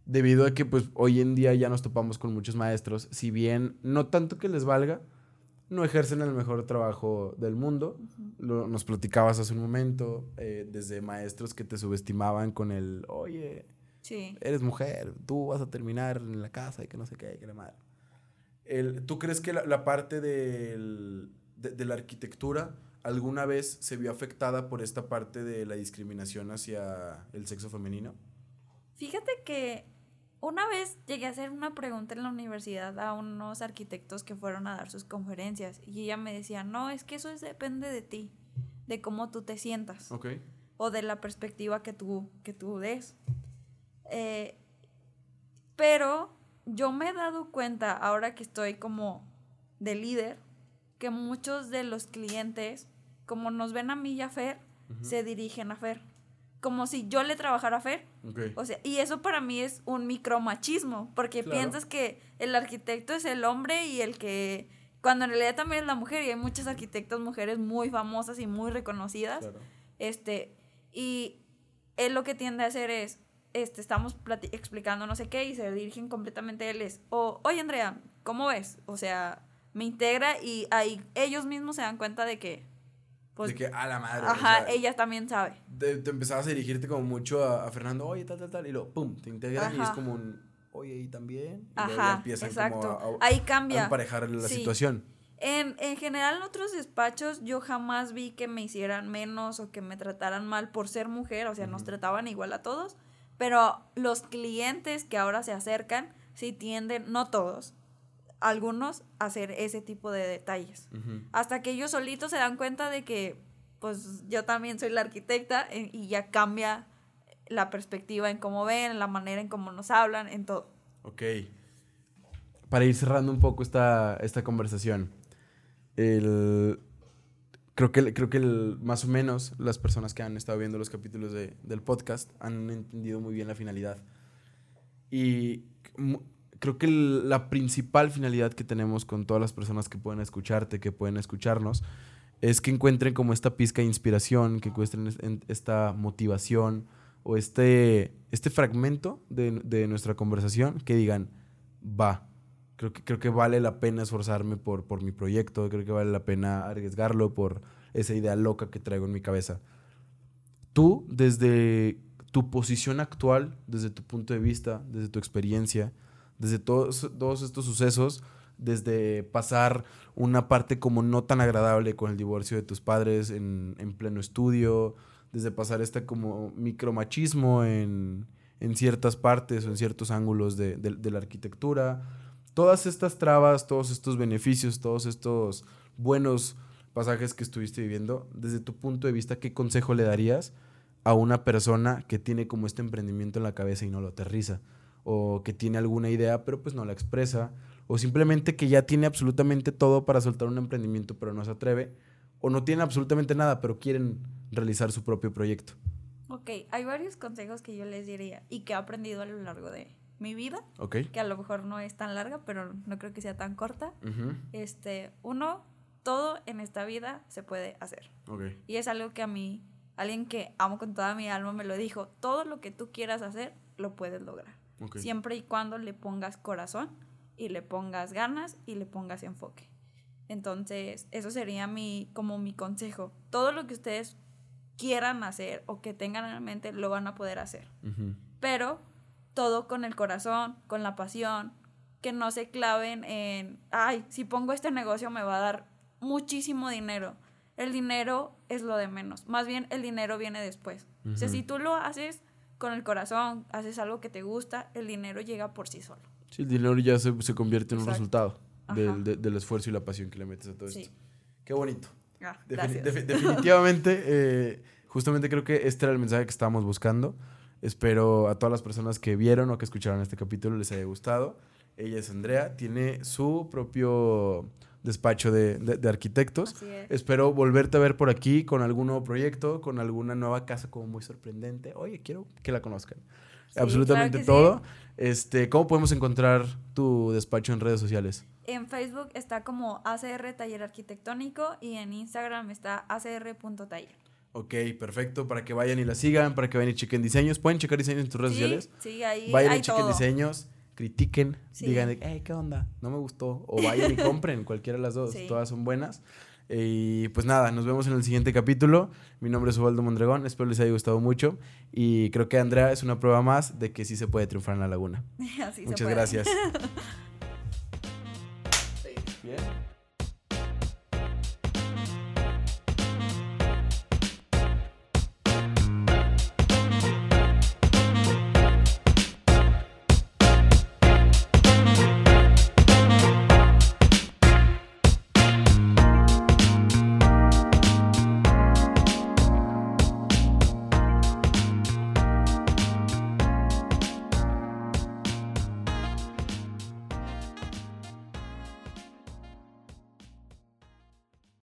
debido a que pues hoy en día ya nos topamos con muchos maestros, si bien no tanto que les valga, no ejercen el mejor trabajo del mundo. Lo- nos platicabas hace un momento, eh, desde maestros que te subestimaban con el, oye, sí. eres mujer, tú vas a terminar en la casa y que no sé qué, que la madre. El, ¿Tú crees que la, la parte del- de, de la arquitectura alguna vez se vio afectada por esta parte de la discriminación hacia el sexo femenino? Fíjate que una vez llegué a hacer una pregunta en la universidad a unos arquitectos que fueron a dar sus conferencias y ella me decía, no, es que eso es- depende de ti, de cómo tú te sientas. O de la perspectiva que tú, que tú des. Eh, pero yo me he dado cuenta, ahora que estoy como de líder, que muchos de los clientes, como nos ven a mí y a Fer, se dirigen a Fer. Como si yo le trabajara a Fer. O sea, y eso para mí es un micromachismo, porque Claro. piensas que el arquitecto es el hombre y el que, cuando en realidad también es la mujer, y hay muchas arquitectas mujeres muy famosas y muy reconocidas. Claro. Este, y él lo que tiende a hacer es, este, estamos explicando no sé qué y se dirigen completamente a él es, o, oye Andrea, ¿cómo ves? O sea, me integra y ahí ellos mismos se dan cuenta de que, pues, de que a la madre. o ajá, sea, ella también sabe. de- te empezabas a dirigirte como mucho a, a Fernando, oye, tal, tal, tal, y luego, pum, te integran y es como un, oye, y también. Y Ajá, empiezan exacto. como a, a- ahí a cambia. emparejar la Sí. situación. En, en general, en otros despachos yo jamás vi que me hicieran menos o que me trataran mal por ser mujer, o sea, nos Ujú. trataban igual a todos, pero los clientes que ahora se acercan sí tienden, no todos, algunos hacer ese tipo de detalles. Ujú. Hasta que ellos solitos se dan cuenta de que, pues yo también soy la arquitecta eh, y ya cambia la perspectiva en cómo ven, en la manera en cómo nos hablan, en todo. Ok. Para ir cerrando un poco esta, esta conversación, el, creo que, creo que el- más o menos las personas que han estado viendo los capítulos de- del podcast han entendido muy bien la finalidad. Y creo que la principal finalidad que tenemos con todas las personas que pueden escucharte, que pueden escucharnos, es que encuentren como esta pizca de inspiración, que encuentren esta motivación o este, este fragmento de, de nuestra conversación que digan, va, creo que, creo que vale la pena esforzarme por, por mi proyecto, creo que vale la pena arriesgarlo por esa idea loca que traigo en mi cabeza. Tú, desde tu posición actual, desde tu punto de vista, desde tu experiencia, desde todos, todos estos sucesos, desde pasar una parte como no tan agradable con el divorcio de tus padres en, en pleno estudio, desde pasar este como micromachismo en, en ciertas partes o en ciertos ángulos de, de, la arquitectura. Todas estas trabas, todos estos beneficios, todos estos buenos pasajes que estuviste viviendo, desde tu punto de vista, ¿qué consejo le darías a una persona que tiene como este emprendimiento en la cabeza y no lo aterriza? O que tiene alguna idea pero pues no la expresa, o simplemente que ya tiene absolutamente todo para soltar un emprendimiento pero no se atreve, o no tiene absolutamente nada pero quieren realizar su propio proyecto. Ok, hay varios consejos que yo les diría y que he aprendido a lo largo de mi vida. Ok. Que a lo mejor no es tan larga, pero no creo que sea tan corta. Este, uno, todo en esta vida se puede hacer. Okay. Y es algo que a mí, alguien que amo con toda mi alma me lo dijo, todo lo que tú quieras hacer, lo puedes lograr. Siempre y cuando le pongas corazón y le pongas ganas y le pongas enfoque. Entonces, eso sería mi, como mi consejo. Todo lo que ustedes quieran hacer o que tengan en mente, lo van a poder hacer. Pero todo con el corazón, con la pasión, que no se claven en, ay, si pongo este negocio me va a dar muchísimo dinero. El dinero es lo de menos. Más bien el dinero viene después. O sea, si tú lo haces con el corazón, haces algo que te gusta, el dinero llega por sí solo. Sí, el dinero ya se, se convierte en un resultado del, del, esfuerzo y la pasión que le metes a todo esto. Qué bonito. Ah, definitivamente, eh, justamente creo que este era el mensaje que estábamos buscando. Espero a todas las personas que vieron o que escucharon este capítulo les haya gustado. Ella es Andrea, tiene su propio despacho de, de, arquitectos. Espero volverte a ver por aquí con algún nuevo proyecto, con alguna nueva casa como muy sorprendente. Oye, quiero que la conozcan. Absolutamente todo. Este, ¿Cómo podemos encontrar tu despacho en redes sociales? En Facebook está como ACR Taller Arquitectónico y en Instagram está acr.taller. Ok, perfecto. Para que vayan y la sigan, para que vayan y chequen diseños. ¿Pueden checar diseños en tus redes sociales? Sí, ahí Vayan y chequen diseños, critiquen, digan, hey, ¿qué onda? No me gustó. O vayan y compren, cualquiera de las dos. Todas son buenas. Y pues nada, nos vemos en el siguiente capítulo. Mi nombre es Osvaldo Mondregón, espero les haya gustado mucho. Y creo que Andrea es una prueba más de que sí se puede triunfar en la laguna. Así Muchas gracias.